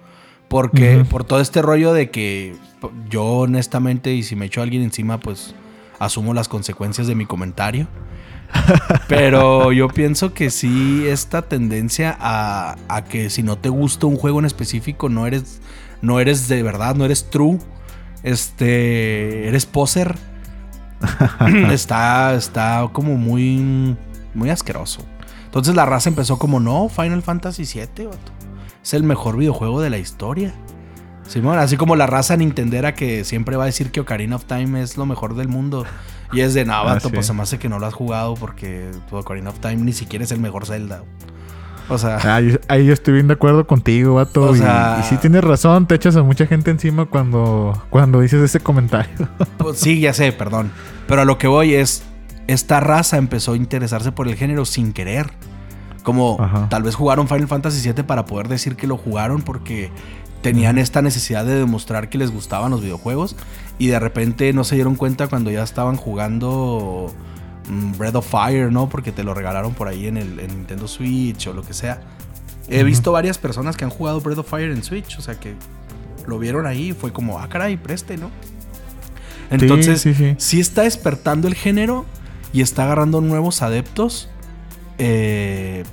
Porque por todo este rollo de que yo honestamente, y si me echo a alguien encima, pues asumo las consecuencias de mi comentario. Pero yo pienso que sí, esta tendencia a, a que si no te gusta un juego en específico, no eres, no eres de verdad, no eres true, este, eres poser, está, está como muy, muy asqueroso. Entonces la raza empezó como, no, Final Fantasy VII, vato. Es el mejor videojuego de la historia. Simón, así como la raza nintendera que siempre va a decir que Ocarina of Time es lo mejor del mundo. Y es de, no, vato, sí. pues se me hace que no lo has jugado porque tu Ocarina of Time ni siquiera es el mejor Zelda. O sea, Ah, yo- ahí yo estoy bien de acuerdo contigo, vato. O y- sea- y, sí tienes razón, te echas a mucha gente encima cuando, cuando dices ese comentario. pues, sí, ya sé, perdón. Pero a lo que voy es, esta raza empezó a interesarse por el género sin querer. Como Ajá. tal vez jugaron Final Fantasy VII para poder decir que lo jugaron porque tenían esta necesidad de demostrar que les gustaban los videojuegos y de repente no se dieron cuenta cuando ya estaban jugando mm, Breath of Fire, ¿no? Porque te lo regalaron por ahí en el en Nintendo Switch o lo que sea. He visto varias personas que han jugado Breath of Fire en Switch, o sea que lo vieron ahí y fue como, ah, caray, preste, ¿no? Entonces, sí, sí. sí está despertando el género y está agarrando nuevos adeptos. eh,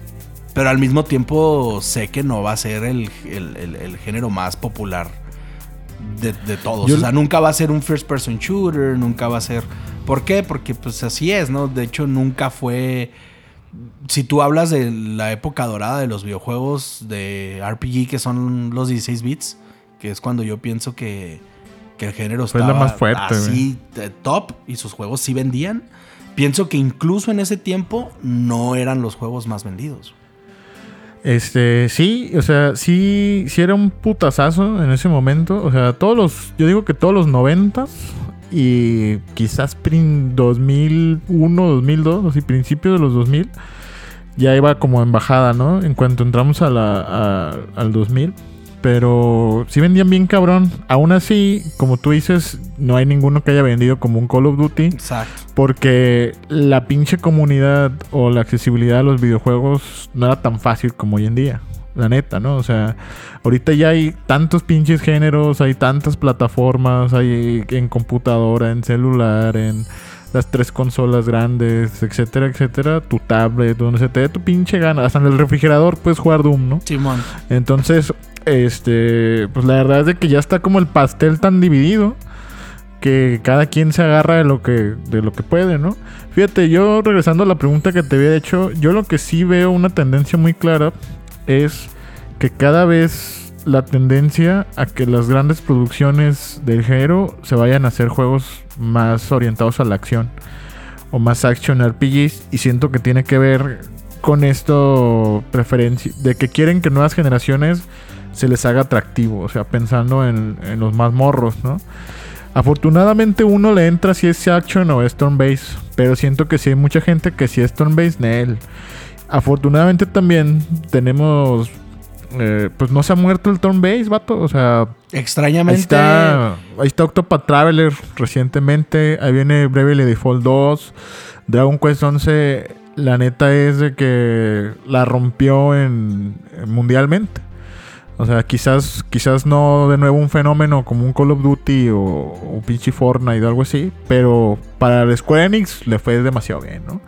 pero al mismo tiempo sé que no va a ser el, el- el- el género más popular de, de todos. Yo- o sea, nunca va a ser un first person shooter, nunca va a ser... ¿Por qué? Porque pues así es, ¿no? De hecho, nunca fue... Si tú hablas de la época dorada de los videojuegos de RPG, que son los 16 bits, que es cuando yo pienso que, que el género Fue la estaba más fuerte, así de top y sus juegos sí vendían. Pienso que incluso en ese tiempo no eran los juegos más vendidos. Este, sí, o sea, sí, sí era un putazazo en ese momento. O sea, todos los, yo digo que todos los noventas y quizás prin 2001, 2002, así principios de los 2000, ya iba como en bajada, ¿no? En cuanto entramos a la, a- al 2000. Pero sí vendían bien cabrón. Aún así, como tú dices, no hay ninguno que haya vendido como un Call of Duty. Exacto. Porque la pinche comunidad o la accesibilidad a los videojuegos no era tan fácil como hoy en día. La neta, ¿no? O sea, ahorita ya hay tantos pinches géneros, hay tantas plataformas, hay en computadora, en celular, en las tres consolas grandes, etcétera, etcétera, tu tablet, donde se te dé tu pinche gana, hasta en el refrigerador puedes jugar Doom, ¿no? Simón. Entonces, este, pues la verdad es de que ya está como el pastel tan dividido que cada quien se agarra de lo que de lo que puede, ¿no? Fíjate, yo regresando a la pregunta que te había hecho, yo lo que sí veo una tendencia muy clara es que cada vez la tendencia a que las grandes producciones del género se vayan a hacer juegos más orientados a la acción o más action RPGs y siento que tiene que ver con esto preferencia de que quieren que nuevas generaciones se les haga atractivo, o sea, pensando en, en los más morros, ¿no? Afortunadamente uno le entra si es action o es turn base, pero siento que si hay mucha gente que si es turn base, él. Afortunadamente también tenemos eh, pues no se ha muerto el turn base, vato. O sea, extrañamente. Ahí está, ahí está Octopath Traveler recientemente. Ahí viene Bravely Default 2. Dragon Quest 11, la neta es de que la rompió en, mundialmente. O sea, quizás, quizás no de nuevo un fenómeno como un Call of Duty o, o pinche Fortnite o algo así. Pero para el Square Enix le fue demasiado bien, ¿no?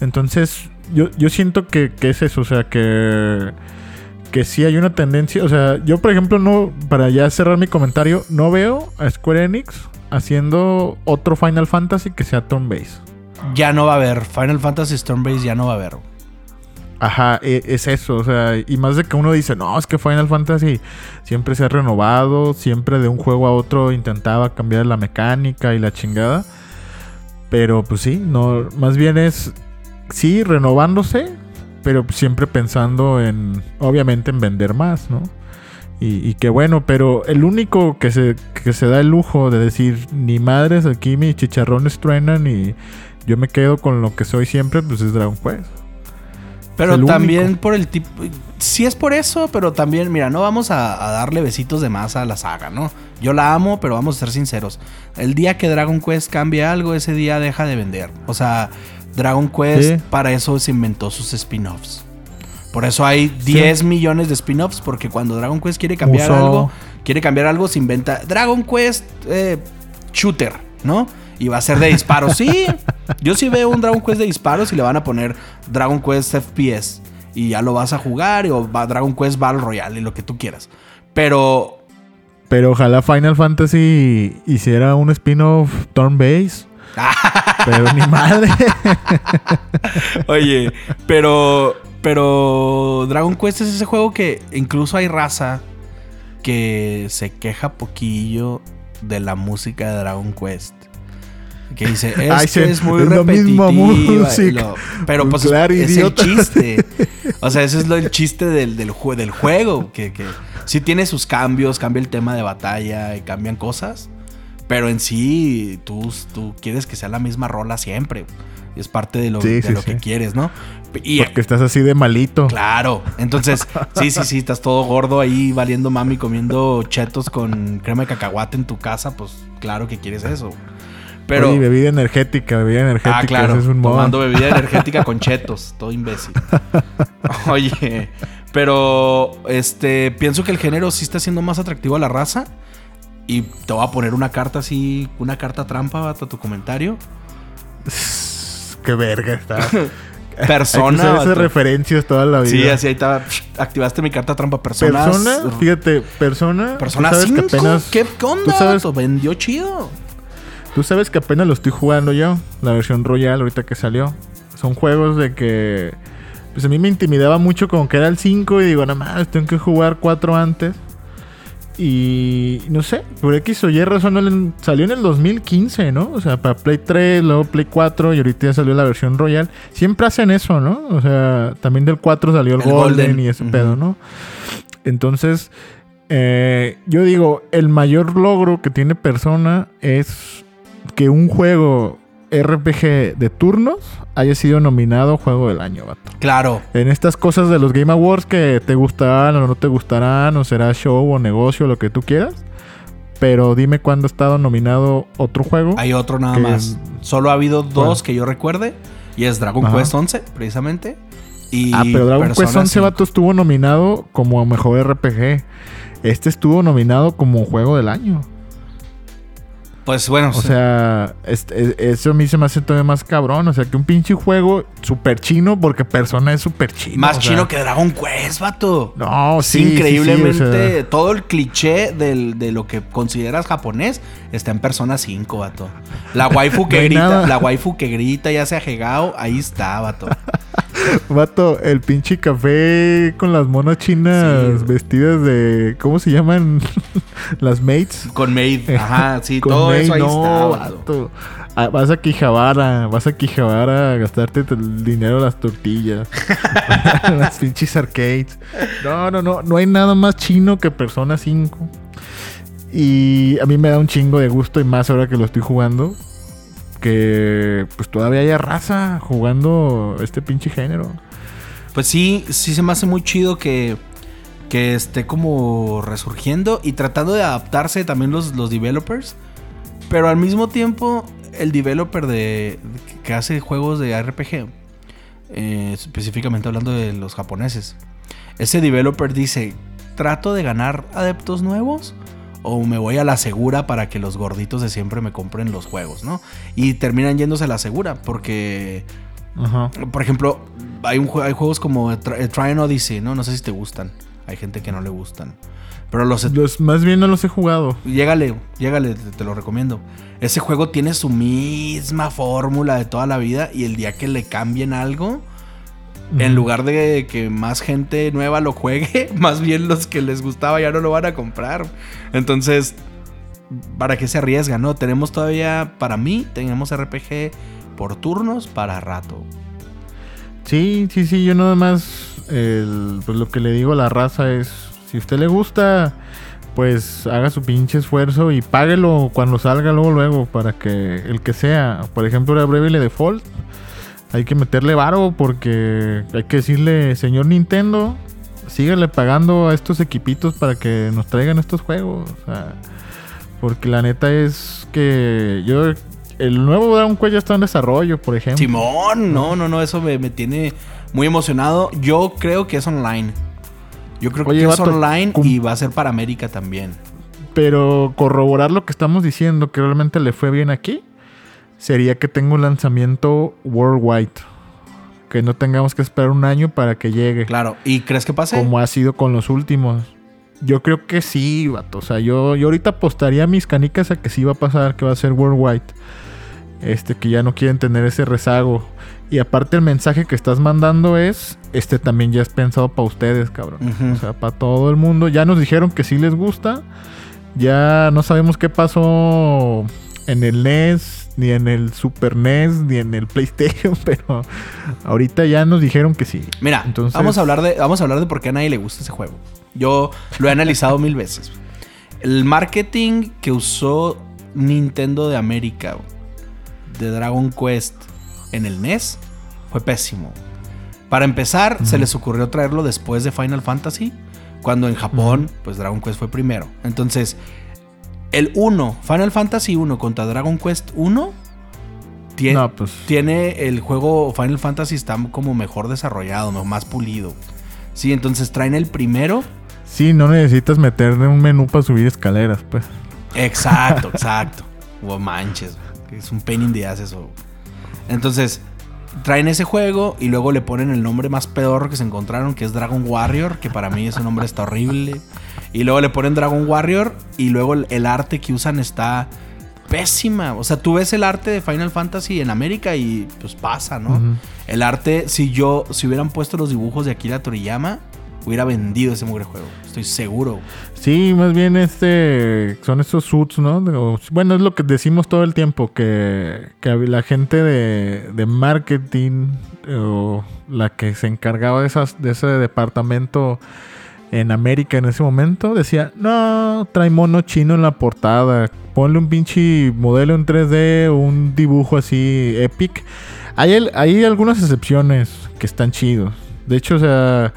Entonces, yo, yo siento que, que es eso. O sea, que que sí hay una tendencia. O sea, yo, por ejemplo, no, para ya cerrar mi comentario, no veo a Square Enix haciendo otro Final Fantasy que sea turn base. Ya no va a haber. Final Fantasy turn base ya no va a haber. Ajá, e, es eso, o sea, y más de que uno dice, no, es que Final Fantasy siempre se ha renovado, siempre de un juego a otro intentaba cambiar la mecánica y la chingada. Pero pues sí, no, más bien es, sí, renovándose, pero siempre pensando en, obviamente, en vender más, ¿no? Y, qué bueno, pero el único que se, que se da el lujo de decir, ni madres, aquí mis chicharrones truenan y yo me quedo con lo que soy siempre, pues es Dragon Quest. Pero también por el tipo. Sí es por eso, pero también, mira, no vamos a, a, darle besitos de más a la saga, ¿no? Yo la amo, pero vamos a ser sinceros. El día que Dragon Quest cambie algo, ese día deja de vender. O sea, Dragon Quest para eso se inventó sus spin-offs. Por eso hay 10 millones de spin-offs, porque cuando Dragon Quest quiere cambiar algo, quiere cambiar algo, se inventa Dragon Quest eh, Shooter, ¿no? Y va a ser de disparos. sí, yo sí veo un Dragon Quest de disparos y le van a poner Dragon Quest FPS. Y ya lo vas a jugar, o va Dragon Quest Battle Royale y lo que tú quieras. Pero. Pero ojalá Final Fantasy hiciera un spin-off turn base pero ni madre. Oye, pero. Pero Dragon Quest es ese juego que incluso hay raza que se queja poquillo de la música de Dragon Quest. Que dice, es que es muy repetitiva. pero pues es el chiste. O sea, ese es lo, el chiste del, del, del juego. Que, que sí tiene sus cambios, cambia el tema de batalla y cambian cosas. Pero en sí, tú, tú quieres que sea la misma rola siempre. Es parte de lo, que quieres, ¿no? Y, Porque estás así de malito. Claro. Entonces, sí, sí, sí, estás todo gordo ahí valiendo mami comiendo chetos con crema de cacahuate en tu casa, pues claro que quieres eso. Pero, bebida energética, bebida energética. Ah, claro. Es un Tomando bebida energética con chetos, todo imbécil. Oye, pero este pienso que el género sí está siendo más atractivo a la raza. Y te voy a poner una carta así, una carta trampa a tu comentario. Qué verga está. Persona. Hay referencias toda la vida. Sí, así ahí estaba. Activaste mi carta trampa. Personas. Persona, fíjate, persona. Persona 5. ¿Qué onda? Sabes, vendió chido. Tú sabes que apenas lo estoy jugando yo. La versión Royal, ahorita que salió. Son juegos de que. Pues a mí me intimidaba mucho con que era el 5 y digo, nada más, tengo que jugar 4 antes. Y no sé, por X o Y razón salió en el 2015, ¿no? O sea, para Play 3, luego Play 4 y ahorita ya salió la versión Royal. Siempre hacen eso, ¿no? O sea, también del 4 salió el, Golden, y ese pedo, ¿no? Entonces, eh, yo digo, el mayor logro que tiene Persona es que un juego RPG de turnos haya sido nominado Juego del Año, vato. Claro. En estas cosas de los Game Awards que te gustarán o no te gustarán, o será show o negocio, lo que tú quieras. Pero dime cuándo ha estado nominado otro juego. Hay otro nada que- más. Solo ha habido dos que yo recuerde. Y es Dragon Ajá. Quest 11, precisamente. Y ah, pero Dragon Quest Persona 11 5. vato estuvo nominado como mejor RPG. Este estuvo nominado como Juego del Año. Pues bueno, O sí. sea, este- eso a mí se me hace todavía más cabrón. O sea, que un pinche juego súper chino, porque Persona es súper chino. más o sea, chino que Dragon Quest, vato. No, sí. sí, sí, o increíblemente. sea, todo el cliché del- de lo que consideras japonés está en Persona 5, vato. La waifu que No grita, nada. la waifu que grita, ya sea Hegao, ahí está, vato. Vato, el pinche café con las monas chinas Sí. vestidas de. ¿Cómo se llaman? las mates. Con Maid, ajá, sí, Con todo eso ahí no, está, vato. Ah, vas a Quijabara, vas a Quijabara a gastarte el dinero de las tortillas. las pinches arcades. No, no, no. No hay nada más chino que Persona 5. Y a mí me da un chingo de gusto y más ahora que lo estoy jugando. Que pues todavía haya raza jugando este pinche género. Pues sí, sí se me hace muy chido que, que esté como resurgiendo y tratando de adaptarse también los, los developers. Pero al mismo tiempo, el developer de, que hace juegos de RPG, eh, específicamente hablando de los japoneses, ese developer dice, trato de ganar adeptos nuevos o me voy a la segura para que los gorditos de siempre me compren los juegos, ¿no? Y terminan yéndose a la segura porque Ajá. por ejemplo, hay, un, hay juegos como Tri- eh, Odyssey, ¿no? No sé si te gustan. Hay gente que no le gustan. Pero los... Los, más bien no los he jugado. Llégale, llégale, te, te lo recomiendo. Ese juego tiene su misma fórmula de toda la vida y el día que le cambien algo, en lugar de que más gente nueva lo juegue, más bien los que les gustaba ya no lo van a comprar. Entonces, ¿para qué se arriesgan, no? Tenemos todavía, para mí, tenemos RPG por turnos para rato. Sí, sí, sí, yo nada más el- pues lo que le digo a la raza es, si a usted le gusta, pues haga su pinche esfuerzo y páguelo cuando salga luego, luego, para que el que sea, por ejemplo, era Bravely Default, hay que meterle varo porque hay que decirle, señor Nintendo, sígale pagando a estos equipitos para que nos traigan estos juegos, o sea, porque la neta es que yo... El nuevo Dragon Quest ya está en desarrollo, por ejemplo. Simón, no, no, no, eso me, me tiene muy emocionado. Yo creo que es online. Yo creo Oye, que es vato, online cum- y va a ser para América también. Pero corroborar lo que estamos diciendo, que realmente le fue bien aquí, sería que tenga un lanzamiento worldwide. Que no tengamos que esperar un año para que llegue. Claro. ¿Y crees que pase? Como ha sido con los últimos. Yo creo que sí, vato. O sea, yo, yo ahorita apostaría mis canicas a que sí va a pasar, que va a ser worldwide. Este, que ya no quieren tener ese rezago. Y aparte el mensaje que estás mandando es, este también ya es pensado para ustedes, cabrón. O sea, para todo el mundo. Ya nos dijeron que sí les gusta. Ya no sabemos qué pasó en el NES, ni en el Super NES, ni en el PlayStation, pero ahorita ya nos dijeron que sí. Mira, Entonces- vamos, a hablar de, vamos a hablar de por qué a nadie le gusta ese juego. Yo lo he analizado mil veces. El marketing que usó Nintendo de América de Dragon Quest en el NES fue pésimo. Para empezar, se les ocurrió traerlo después de Final Fantasy, cuando en Japón, pues Dragon Quest fue primero. Entonces, el 1, Final Fantasy 1 contra Dragon Quest 1, tiene, No, pues. tiene el juego Final Fantasy está como mejor desarrollado, más pulido. Sí, entonces traen el primero. Sí, no necesitas meterle un menú para subir escaleras, pues. Exacto, exacto. O manches, es un pain in the ass eso. Entonces, traen ese juego y luego le ponen el nombre más pedorro que se encontraron, que es Dragon Warrior, que para mí ese nombre está horrible. Y luego le ponen Dragon Warrior y luego el, el arte que usan está pésima. O sea, tú ves el arte de Final Fantasy en América y pues pasa, ¿no? El arte, si yo, si hubieran puesto los dibujos de Akira Toriyama, hubiera vendido ese mugre juego. Estoy seguro. Sí, más bien este son esos suits, ¿no? Bueno, es lo que decimos todo el tiempo, que, que la gente de, de marketing o la que se encargaba de, esas, de ese departamento en América en ese momento decía, no, trae mono chino en la portada, ponle un pinche modelo en 3D, un dibujo así epic. Hay, hay algunas excepciones que están chidos. De hecho, o sea,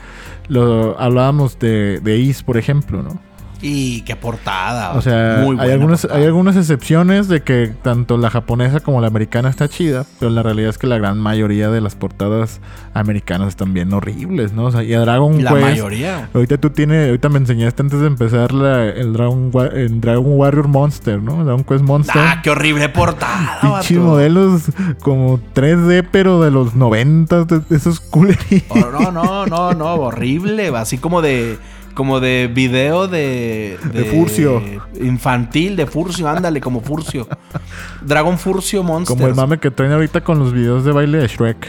lo, hablábamos de, de Is, por ejemplo, ¿no? Y qué portada. O sea, muy hay buena algunas, portada. hay algunas excepciones de que tanto la japonesa como la americana está chida, pero la realidad es que la gran mayoría de las portadas americanas están bien horribles, ¿no? O sea, y a Dragon La Quest... mayoría. Ahorita tú tienes, ahorita me enseñaste antes de empezar la- el, Dragon, el Dragon Warrior Monster, ¿no? Dragon Quest Monster. Ah, qué horrible portada. Pinches vato. modelos como 3D, pero de los 90, de- de esos culerísimos. Oh, no, no, no, no, horrible. Así como de. Como de video de. De Furcio. Infantil, de Furcio, ándale, como Furcio. Dragon Furcio Monsters. Como el mame que traen ahorita con los videos de baile de Shrek.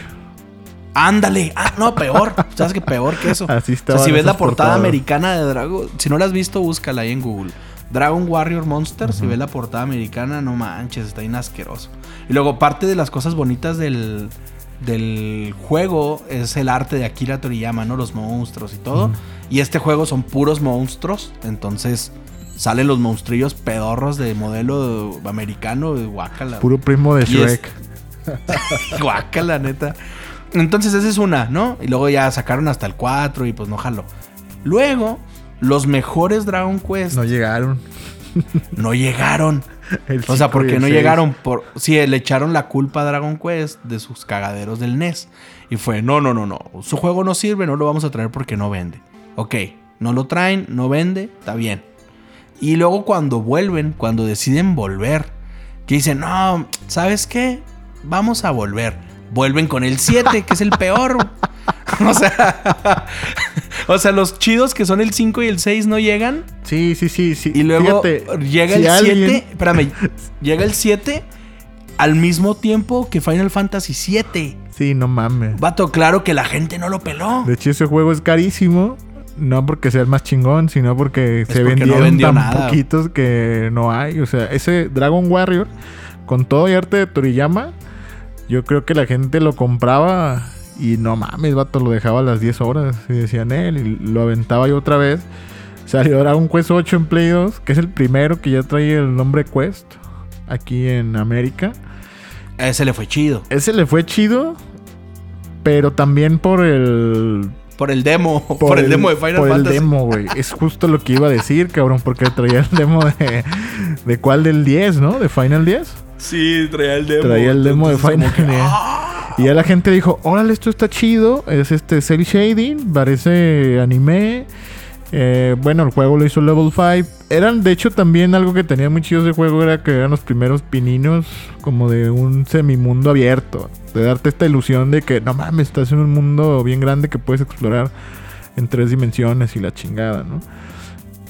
Ándale. Ah, no, peor. ¿Sabes qué peor que eso? Así O sea, si ves la portada portadas. americana de Dragon. Si no la has visto, búscala ahí en Google. Dragon Warrior Monster, si ves la portada americana, no manches, está bien asqueroso. Y luego, parte de las cosas bonitas del, del juego es el arte de Akira Toriyama, ¿no? Los monstruos y todo. Y este juego son puros monstruos. Entonces salen los monstrillos pedorros de modelo americano, guácala. Puro primo de es- Shrek. Guácala, neta. Entonces esa es una, ¿no? Y luego ya sacaron hasta el 4 y pues no jaló. Luego, los mejores Dragon Quest No no, llegaron. llegaron. El O sea, porque no llegaron por... Sí, le echaron la culpa a Dragon Quest de sus cagaderos del NES. Y fue, no, no, no, no. Su juego no sirve, no lo vamos a traer porque no vende. Ok, no lo traen, no vende, está bien. Y luego cuando vuelven, cuando deciden volver, que dicen, no, ¿sabes qué? Vamos a volver. Vuelven con el 7, que es el peor. o sea, o sea, los chidos que son el 5 y el 6 no llegan. Sí, sí, sí, sí. Y luego Fíjate, llega si el alguien- 7. Espérame. llega el 7 al mismo tiempo que Final Fantasy 7. Sí, no mames. Vato, claro que la gente no lo peló. De hecho, ese juego es carísimo. No porque sea el más chingón, sino porque se porque no vendieron vendió tan nada. poquitos que no hay. O sea, ese Dragon Warrior, con todo y arte de Toriyama, yo creo que la gente lo compraba y no mames, vato, lo dejaba a las 10 horas. Y decían él, y lo aventaba yo otra vez. Salió Dragon Quest 8 en Play 2, que es el primero que ya trae el nombre Quest aquí en América. Ese le fue chido. Ese le fue chido, pero también por el Por el demo. Por, el, demo de Final por Fantasy. el demo, güey. Es justo lo que iba a decir, cabrón, porque traía el demo de. ¿De cuál? Del 10, ¿no? ¿De Final 10? Sí, traía el demo. Traía el demo de Final que, 10. ¡ah! Y ya la gente dijo: Órale, esto está chido. Es este cel shading, parece anime. Eh, bueno, el juego lo hizo Level 5. Eran, de hecho, también algo que tenía muy chido ese juego era que eran los primeros pininos como de un semimundo abierto. De darte esta ilusión de que, no mames, estás en un mundo bien grande que puedes explorar en tres dimensiones y la chingada, ¿no?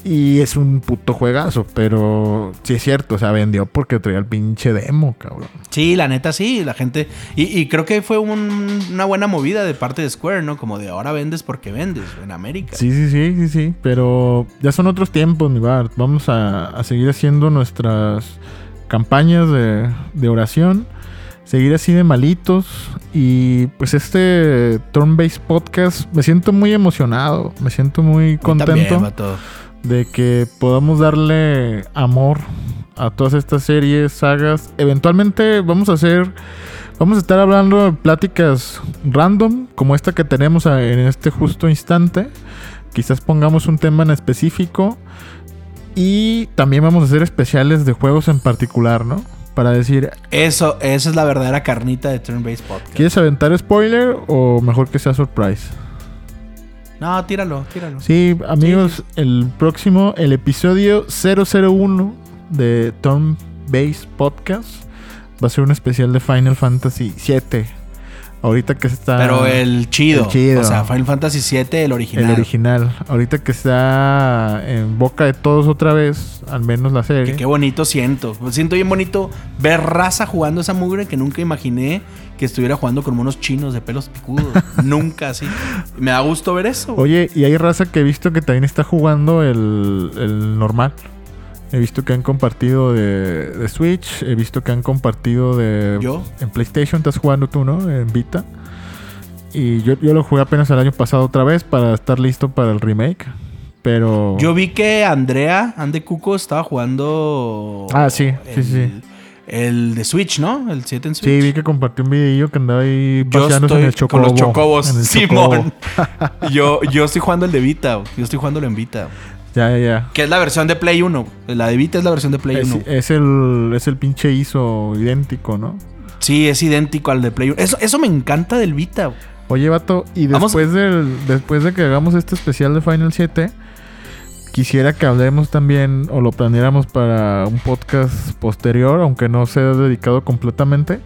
Y es un puto juegazo, pero sí es cierto, o sea, vendió porque traía el pinche demo, cabrón. Sí, la neta sí, la gente. Y, y creo que fue un- una buena movida de parte de Square, ¿no? Como de ahora vendes porque vendes en América. Sí, sí, sí, sí, sí. Pero ya son otros tiempos, mi Bart. Vamos a, a seguir haciendo nuestras campañas de, de oración. Seguir así de malitos. Y pues este Turn-Based Podcast, me siento muy emocionado. Me siento muy también, contento vato. De que podamos darle amor a todas estas series, sagas. Eventualmente vamos a hacer, vamos a estar hablando de pláticas random, como esta que tenemos en este justo instante. Quizás pongamos un tema en específico. Y también vamos a hacer especiales de juegos en particular, ¿no? Para decir, Eso, esa es la verdadera carnita de Turn Based Podcast. ¿quieres aventar spoiler o mejor que sea surprise? No, tíralo, tíralo. Sí, amigos, el próximo, el episodio 001 de Turn Base Podcast va a ser un especial de Final Fantasy VII. Ahorita que está. Pero el chido. el chido. O sea, Final Fantasy VII, el original. el original. Ahorita que está en boca de todos otra vez, al menos la serie. Que qué bonito siento. Siento bien bonito ver raza jugando esa mugre que nunca imaginé que estuviera jugando con unos chinos de pelos picudos. nunca así. Me da gusto ver eso. güey. Oye, y hay raza que he visto que también está jugando el, el normal. He visto que han compartido de, de Switch. He visto que han compartido de. ¿Yo? En PlayStation estás jugando tú, ¿no? En Vita. Y yo, yo lo jugué apenas el año pasado otra vez para estar listo para el remake. Pero. Yo vi que Andrea, Ande Cuco, estaba jugando. Ah, sí, sí, el, sí. El de Switch, ¿no? El 7 en Sí, Switch. vi que compartió un videillo que andaba ahí paseándose en el con los chocobo. chocobos, En el Simón. chocobo. yo, yo estoy jugando el de Vita. Yo estoy jugando en Vita. Ya, ya, ya. Que es la versión de Play 1. La de Vita es la versión de Play Es, 1. es el, es el pinche ISO idéntico, ¿no? Sí, es idéntico al de Play 1. Eso, eso me encanta del Vita. Oye, vato, y Vamos- después, del, después de que hagamos este especial de Final 7, quisiera que hablemos también, o lo planeáramos para un podcast posterior, aunque no sea dedicado completamente,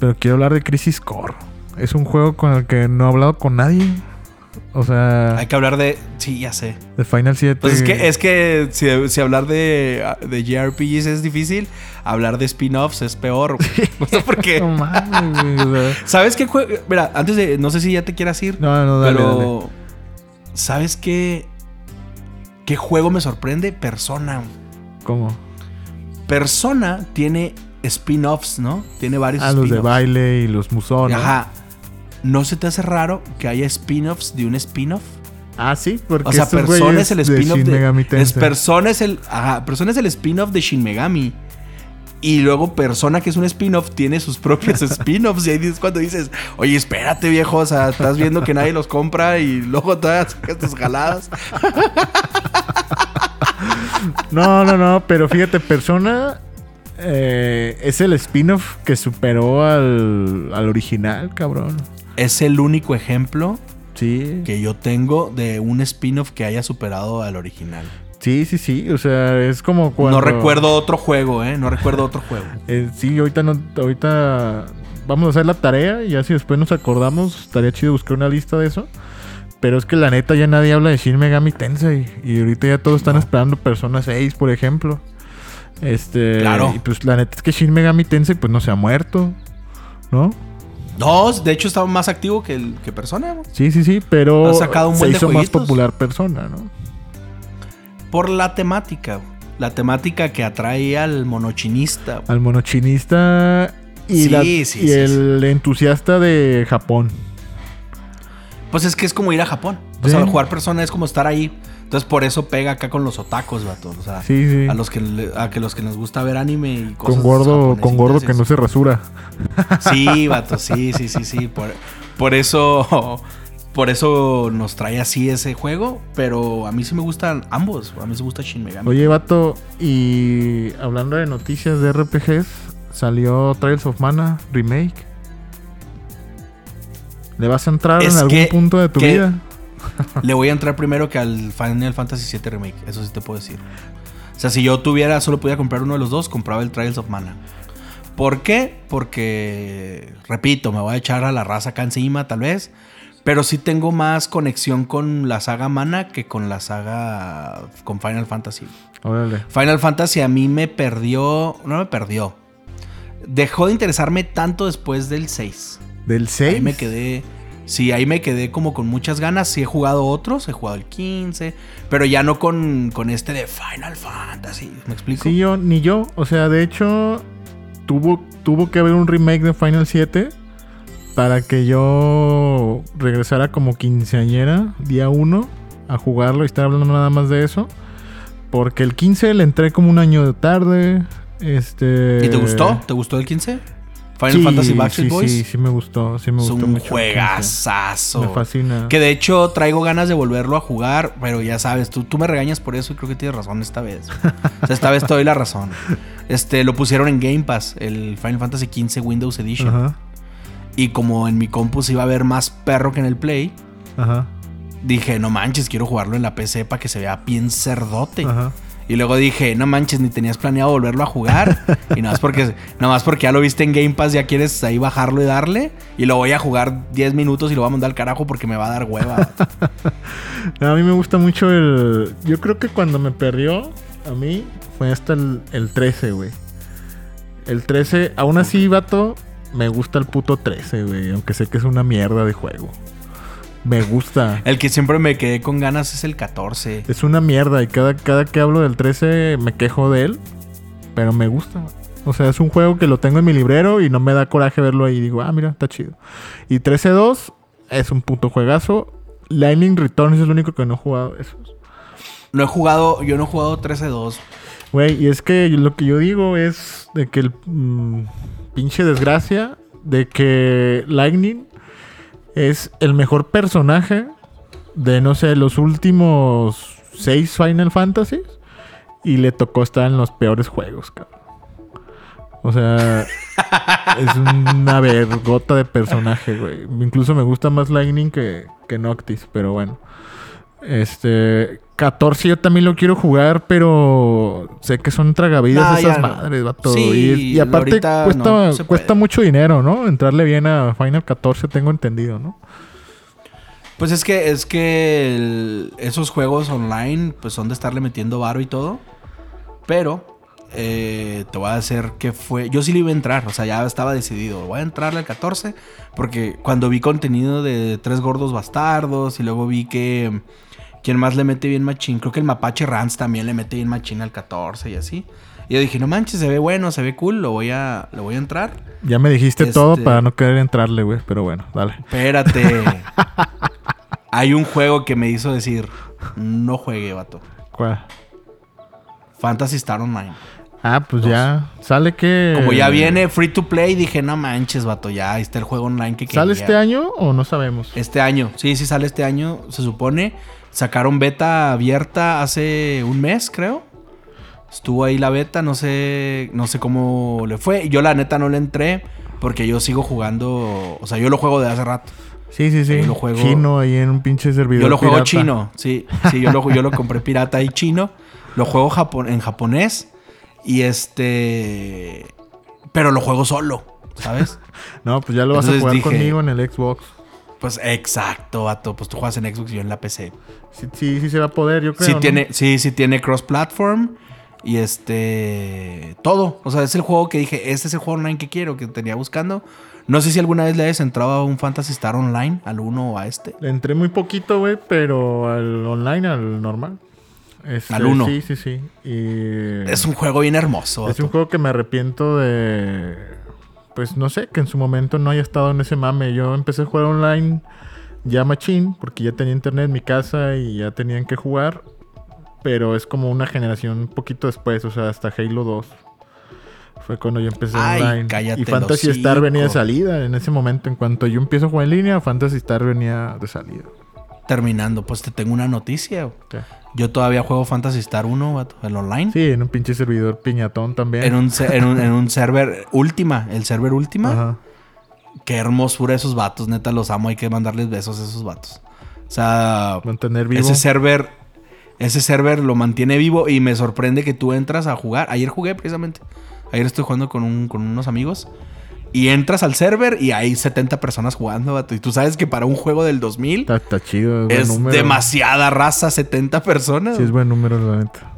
pero quiero hablar de Crisis Core. Es un juego con el que no he hablado con nadie. O sea, Hay que hablar de. Sí, ya sé. de Final 7. Pues es que, es que si, si hablar de, de JRPGs es difícil, hablar de spin-offs es peor. güey. O sea, porque. No mames, güey, o sea, ¿Sabes qué juego? Mira, antes de. No sé si ya te quieras ir. No, no, dale, pero. dale. ¿Sabes qué? ¿Qué juego me sorprende? Persona. ¿Cómo? Persona tiene spin-offs, ¿no? Tiene varios Ah, los de baile y los musones. Ajá. ¿No se te hace raro que haya spin-offs de un spin-off? Ah, sí, porque O sea, estos Persona güeyes es el de spin-off Shin de. Megami es Tensei. Persona es el. Ajá, Persona es el spin-off de Shin Megami. Y luego Persona, que es un spin-off, tiene sus propios spin-offs. Y ahí es cuando dices, oye, espérate, viejo. O sea, estás viendo que nadie los compra y luego todavía sacas tus jaladas. No, no, no, pero fíjate, Persona eh, es el spin-off que superó al, al original, cabrón. Es el único ejemplo Sí. que yo tengo de un spin-off que haya superado al original. Sí, sí, sí. O sea, es como cuando. No recuerdo otro juego, ¿eh? No recuerdo otro juego. Eh, sí, ahorita no. Ahorita vamos a hacer la tarea y ya si después nos acordamos, estaría chido buscar una lista de eso. Pero es que la neta ya nadie habla de Shin Megami Tensei. Y ahorita ya todos están No. esperando Persona 6, por ejemplo. Este. Claro. Y pues la neta es que Shin Megami Tensei pues no se ha muerto. ¿No? No, de hecho estaba más activo que, el, que Persona. ¿no? Sí, sí, sí, pero Ha sacado un se buen de hizo más popular Persona, ¿no? Por la temática. La temática que atrae al monochinista. Al monochinista y, Sí, la- sí, y sí, el entusiasta de Japón. Pues es que es como ir a Japón. O sea, jugar persona es como estar ahí. Entonces por eso pega acá con los otacos, vato. O sea, Sí, sí. a los que le- a que los que nos gusta ver anime y cosas Con gordo, con gordo que no se rasura. Sí, vato, sí, sí, sí, sí. Por, por eso. Por eso nos trae así ese juego. Pero a mí sí me gustan ambos. A mí sí me gusta Shin Megami. Oye, vato, y hablando de noticias de RPGs, salió Trials of Mana Remake. ¿Le vas a entrar Es en algún que- punto de tu vida? Le voy a entrar primero que al Final Fantasy VII Remake. Eso sí te puedo decir. O sea, si yo tuviera, solo podía comprar uno de los dos, compraba el Trials of Mana. ¿Por qué? Porque, repito, me voy a echar a la raza acá encima, tal vez. Pero sí tengo más conexión con la saga Mana que con la saga. con Final Fantasy. Órale. Final Fantasy a mí me perdió. No me perdió. Dejó de interesarme tanto después del 6. ¿Del 6? Ahí me quedé. Sí, ahí me quedé como con muchas ganas. Sí, he jugado otros, he jugado el 15, pero ya no con, con este de Final Fantasy. ¿Me explico? Sí, yo, ni yo. O sea, de hecho, tuvo, tuvo que haber un remake de Final 7 para que yo regresara como quinceañera, día 1, a jugarlo y estar hablando nada más de eso. Porque el 15 le entré como un año de tarde. Este. ¿Y te gustó? ¿Te gustó el 15? Final Sí, Fantasy Backstreet sí, Boys. Sí, sí me gustó. Sí me es gustó un mucho. el 15. juegazazo. Me fascina. Que de hecho traigo ganas de volverlo a jugar, pero ya sabes, tú, tú me regañas por eso y creo que tienes razón esta vez. O sea, esta vez te doy la razón. Este, lo pusieron en Game Pass, el Final Fantasy XV Windows Edition. Ajá. Y como en mi compu se iba a ver más perro que en el Play, Ajá. dije, no manches, quiero jugarlo en la PC para que se vea bien cerdote. Ajá. Y luego dije, no manches, ni tenías planeado volverlo a jugar. y nada más porque, nada más porque ya lo viste en Game Pass, ya quieres ahí bajarlo y darle. Y lo voy a jugar 10 minutos y lo voy a mandar al carajo porque me va a dar hueva. A mí me gusta mucho el. Yo creo que cuando me perdió, a mí, fue hasta el, el 13, güey. El 13, aún así, vato, me gusta el puto 13, güey. Aunque sé que es una mierda de juego. Me gusta. el que siempre me quedé con ganas es el 14. Es una mierda y cada, cada que hablo del 13 me quejo de él. Pero me gusta. O sea, es un juego que lo tengo en mi librero y no me da coraje verlo ahí. Digo, ah, mira, está chido. Y 13-2 es un puto juegazo. Lightning Returns es el único que no he jugado esos. No he jugado, yo no he jugado 13-2. Güey, y es que lo que yo digo es de que el mm, pinche desgracia de que Lightning es el mejor personaje de, no sé, los últimos seis Final Fantasies y le tocó estar en los peores juegos, cabrón. O sea, es una vergota de personaje, güey. Incluso me gusta más Lightning que, que Noctis, pero bueno. Este, 14 yo también lo quiero jugar, pero sé que son tragavidas Nah, esas no. madres, vato. Sí, y, y aparte cuesta, no cuesta mucho dinero, ¿no? Entrarle bien a Final 14, tengo entendido, ¿no? Pues es que, es que el- esos juegos online, pues son de estarle metiendo varo y todo. Pero eh, te voy a hacer que fue. Yo sí le iba a entrar, o sea, ya estaba decidido. Voy a entrarle al 14. Porque cuando vi contenido de Tres Gordos Bastardos y luego vi que. Quien más le mete bien machín, creo que el Mapache Rants también le mete bien machín al 14 y así. Y yo dije, no manches, se ve bueno, se ve cool, lo voy a, lo voy a entrar. Ya me dijiste Este- todo para no querer entrarle, güey. Pero bueno, dale. Espérate. Hay un juego que me hizo decir, no juegue, vato. ¿Cuál? Fantasy Star Online. Ah, pues Dos. ya. Sale que. Como ya viene free to play, dije, no manches, vato, ya ahí está el juego online que ¿Sale quería". este año o no sabemos? Este año, sí, sí sale este año, se supone. Sacaron beta abierta hace un mes, creo. Estuvo ahí la beta, no sé, no sé cómo le fue. Yo la neta no le entré porque yo sigo jugando, o sea, yo lo juego de hace rato. Sí, sí, sí. Yo lo juego- Chino ahí en un pinche servidor. Yo lo juego pirata. chino, sí, sí, yo lo, yo lo compré pirata y chino. Lo juego japo- en japonés y este, pero lo juego solo, ¿sabes? No, pues ya lo vas a jugar dije- conmigo en el Xbox. Pues exacto, vato. Pues tú juegas en Xbox y yo en la PC. Sí, sí, sí se va a poder, yo creo. sí, ¿no? tiene, sí, sí tiene cross-platform. Y este. Todo. O sea, es el juego que dije. Este es el juego online que quiero, que tenía buscando. No sé si alguna vez le hayas entrado a un Fantasy Star Online, al uno o a este. Le entré muy poquito, güey, pero al online, al normal. Este, Al uno. Sí, sí, sí. Y Es un juego bien hermoso. es un juego que me arrepiento de. Pues no sé, que en su momento no haya estado en ese mame. Yo empecé a jugar online ya machín, porque ya tenía internet en mi casa y ya tenían que jugar. Pero es como una generación un poquito después, o sea, hasta Halo 2. Fue cuando yo empecé Ay, online. cállate y Fantasy. Star venía de salida en ese momento. En cuanto yo empiezo a jugar en línea, Fantasy Star venía de salida. Terminando, pues te tengo una noticia. ¿Qué? Yo todavía juego Fantasy Star 1, vato, el online. Sí, en un pinche servidor piñatón también. En un, en, un, en un server Última, el server Última. Ajá. Qué hermosura esos vatos, neta, los amo. Hay que mandarles besos a esos vatos. O sea, Mantener vivo. ese server, ese server lo mantiene vivo y me sorprende que tú entras a jugar. Ayer jugué precisamente. Ayer estoy jugando con, un- con unos amigos. Y entras al server y hay 70 personas jugando, vato. Y tú sabes que para un juego del 2000 Está, está chido. Es, demasiada raza, 70 personas. Sí, es buen número, la neta.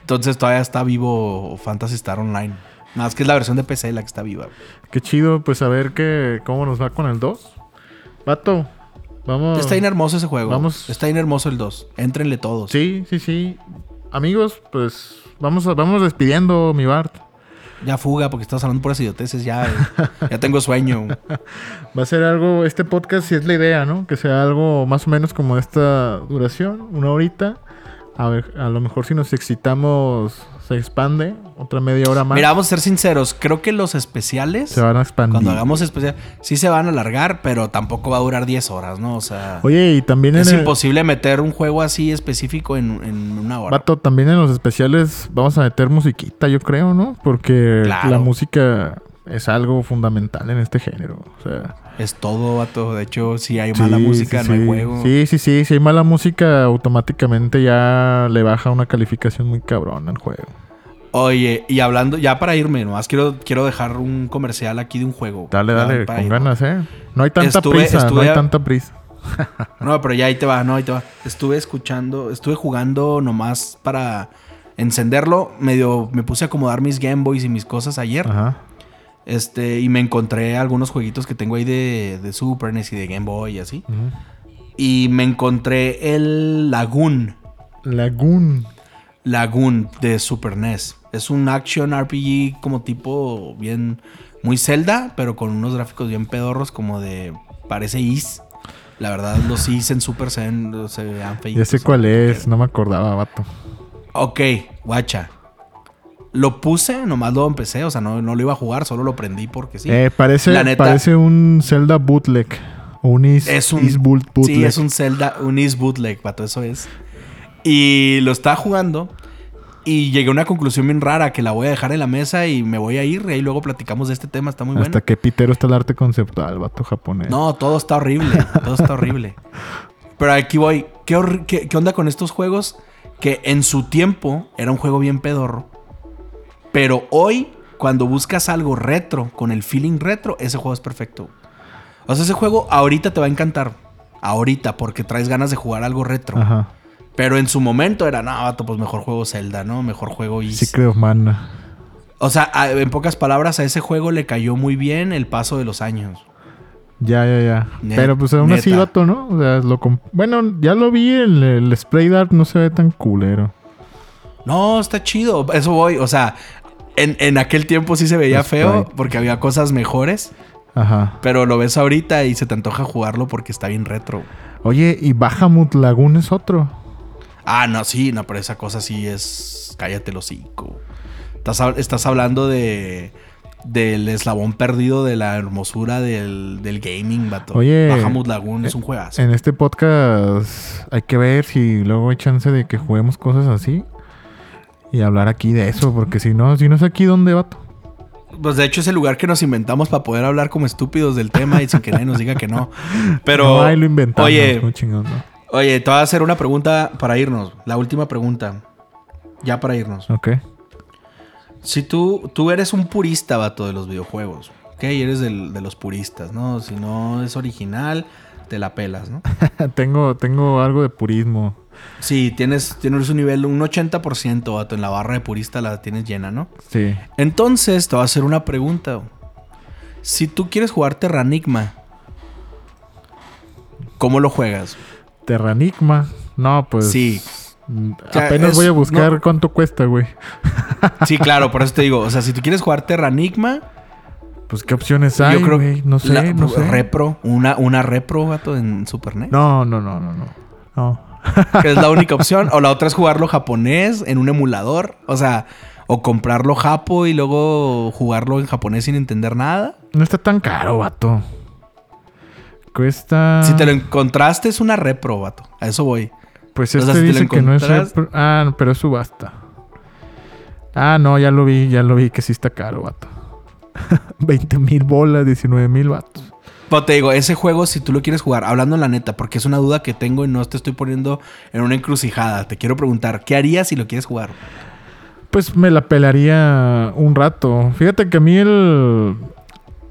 Entonces todavía está vivo Fantasy Star Online. Nada más que es la versión de PC la que está viva. Qué chido, pues a ver qué, cómo nos va con el 2. Vato, vamos. Está bien hermoso ese juego. Vamos. Está bien hermoso el 2. Éntrenle todos. Sí, sí, sí. Amigos, pues vamos, vamos despidiendo, mi Bart. Ya fuga, porque estás hablando puras idioteces. Ya, eh. ya tengo sueño. Va a ser algo, este podcast, si es la idea, ¿no? Que sea algo más o menos como esta duración, una horita. A ver, a lo mejor si nos excitamos, se expande otra media hora más. Mira, vamos a ser sinceros. Creo que los especiales, se van a expandir. cuando hagamos especial, sí se van a alargar, pero tampoco va a durar 10 horas, ¿no? O sea, Oye, y también es en el- imposible meter un juego así específico en, en una hora. Vato, también en los especiales vamos a meter musiquita, yo creo, ¿no? Porque Claro. la música es algo fundamental en este género. O sea, Es todo, vato. De hecho, si hay mala música, sí, no hay juego. Sí, sí, sí. Si hay mala música, automáticamente ya le baja una calificación muy cabrón al juego. Oye, y hablando, ya para irme, nomás quiero, quiero dejar un comercial aquí de un juego. Dale, dale, con irme. ganas, ¿eh? No hay tanta Estuve- prisa, no hay a- tanta prisa. No, pero ya ahí te va, no, ahí te va. Estuve escuchando, estuve jugando nomás para encenderlo. Medio me puse a acomodar mis Game Boys y mis cosas ayer. Ajá. Este, y me encontré algunos jueguitos que tengo ahí de, de Super NES y de Game Boy y así. Y me encontré el Lagoon. Lagoon. Lagoon de Super NES. Es un action RPG como tipo bien. Muy Zelda, pero con unos gráficos bien pedorros, como de. Parece Is. La verdad, los Is en Super se ven, se vean feitos. Ya sé cuál es, no me acordaba, vato. Ok, guacha. Lo puse, nomás lo empecé, o sea, no, no lo iba a jugar, solo lo prendí porque sí. Eh, parece, La neta- parece un Zelda bootleg. O un Is, Es un- Is boot- bootleg. Sí, es un Zelda, un Is bootleg, pato, eso es. Y lo estaba jugando y llegué a una conclusión bien rara que la voy a dejar en la mesa y me voy a ir y ahí luego platicamos de este tema, está muy bueno. Hasta que pitero está el arte conceptual, vato japonés. No, todo está horrible, todo está horrible. Pero aquí voy, ¿Qué, qué- qué onda con estos juegos? Que en su tiempo era un juego bien pedorro. Pero hoy, cuando buscas algo retro, con el feeling retro, ese juego es perfecto. O sea, ese juego ahorita te va a encantar. Ahorita, porque traes ganas de jugar algo retro. Ajá. Pero en su momento era, no, vato, pues mejor juego Zelda, ¿no? Mejor juego Is. Secret of Mana. O sea, a- en pocas palabras, a ese juego le cayó muy bien el paso de los años. Ya, ya, ya. Net- Pero pues aún así, vato, ¿no? O sea, lo bueno, ya lo vi, el, el spray art no se ve tan culero. No, está chido. Eso voy. O sea, en, en aquel tiempo sí se veía Sprite. feo porque había cosas mejores. Ajá. Pero lo ves ahorita y se te antoja jugarlo porque está bien retro. Oye, y Bahamut Lagoon es otro. Ah, no, sí, no, pero esa cosa sí es. Cállate el hocico. Estás, estás hablando de. Del eslabón perdido de la hermosura del, del gaming, vato. Oye, Bahamut Lagoon es un juegazo. En este podcast hay que ver si luego hay chance de que juguemos cosas así. Y hablar aquí de eso, porque si no, si no es aquí, ¿dónde, vato? Pues de hecho es el lugar que nos inventamos para poder hablar como estúpidos del tema y sin que nadie nos diga que no. Pero. No, ahí lo inventamos. Oye, muy chingón, ¿no? Oye, te voy a hacer una pregunta para irnos. La última pregunta. Ya para irnos. Ok. Si tú, tú eres un purista, vato, de los videojuegos. Ok, eres del- de los puristas, ¿no? Si no es original, te la pelas, ¿no? tengo, tengo algo de purismo. Sí, tienes, tienes un nivel, un 80%, vato, en la barra de purista la tienes llena, ¿no? Sí. Entonces, te voy a hacer una pregunta. Si tú quieres jugar Terranigma, ¿cómo lo juegas? Terranigma. No, pues. Sí. mm, sea, Apenas es- voy a buscar no- cuánto cuesta, güey. Sí, claro, por eso te digo. O sea, si tú quieres jugar Terranigma, Pues qué opciones hay, yo creo güey. No sé, la- no sé. Repro, una, una repro, vato, en Super NES. No, no, no, no, no. No. Que es la única opción. O la otra es jugarlo japonés en un emulador. O sea, o comprarlo japo y luego jugarlo en japonés sin entender nada. No está tan caro, vato. Cuesta. Si te lo encontraste, es una repro, vato. A eso voy. Pues o este sea, si dice que no es. repro- Ah, no, pero es subasta. Ah, no, ya lo vi, ya lo vi que sí está caro, vato. 20 mil bolas, 19 mil vatos. Pero te digo, ese juego, si tú lo quieres jugar, hablando la neta, porque es una duda que tengo y no te estoy poniendo en una encrucijada. Te quiero preguntar, ¿qué harías si lo quieres jugar? Pues me la pelaría un rato. Fíjate que a mí el...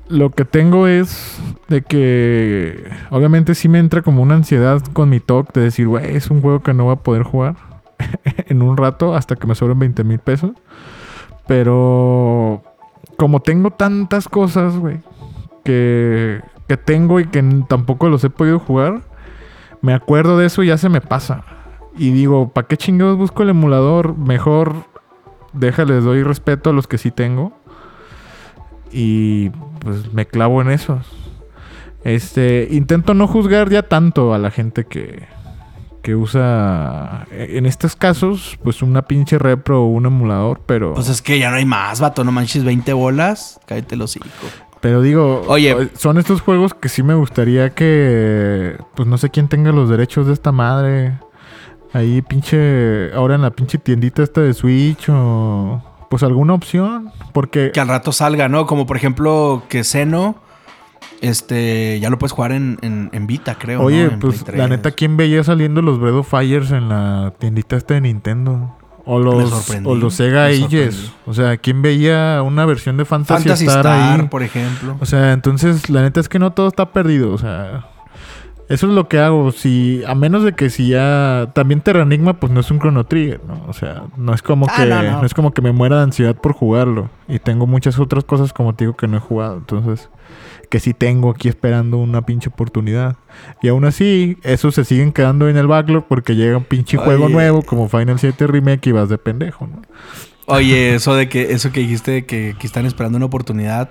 Lo que tengo es de que obviamente sí me entra como una ansiedad con mi talk de decir, güey, es un juego que no voy a poder jugar en un rato hasta que me sobren 20 mil pesos. Pero como tengo tantas cosas, güey, que, que tengo y que tampoco los he podido jugar, me acuerdo de eso y ya se me pasa. Y digo, ¿para qué chingados busco el emulador? Mejor déjales, doy respeto a los que sí tengo. Y pues me clavo en esos. Este, intento no juzgar ya tanto a la gente que, que usa, en estos casos, pues una pinche repro o un emulador, pero... Pues es que ya no hay más, vato. No manches 20 bolas. Cállate los hocico. Pero digo, Oye. son estos juegos que sí me gustaría que, pues no sé quién tenga los derechos de esta madre. Ahí pinche, ahora en la pinche tiendita esta de Switch o pues alguna opción. Porque, Que al rato salga, ¿no? Como por ejemplo que Xeno, este, ya lo puedes jugar en, en, en Vita, creo. oye, pues la 3. neta, ¿quién veía saliendo los Breath of Fires en la tiendita esta de Nintendo? O los, o los Sega Ages. O sea, ¿quién veía una versión de Fantasy, Fantasy Star, Star, ahí? por ejemplo. O sea, entonces la neta es que no todo está perdido. O sea, eso es lo que hago. Si, a menos de que si ya. También Terranigma, pues no es un Chrono Trigger, ¿no? O sea, no es como Ah, que. no, No, no. es como que me muera de ansiedad por jugarlo. Y tengo muchas otras cosas, como te digo, que no he jugado. Entonces, que sí tengo aquí esperando una pinche oportunidad. Y aún así, esos se siguen quedando en el backlog porque llega un pinche juego nuevo como Final 7 Remake y vas de pendejo, ¿no? Oye, eso de que, eso que dijiste de que, que están esperando una oportunidad.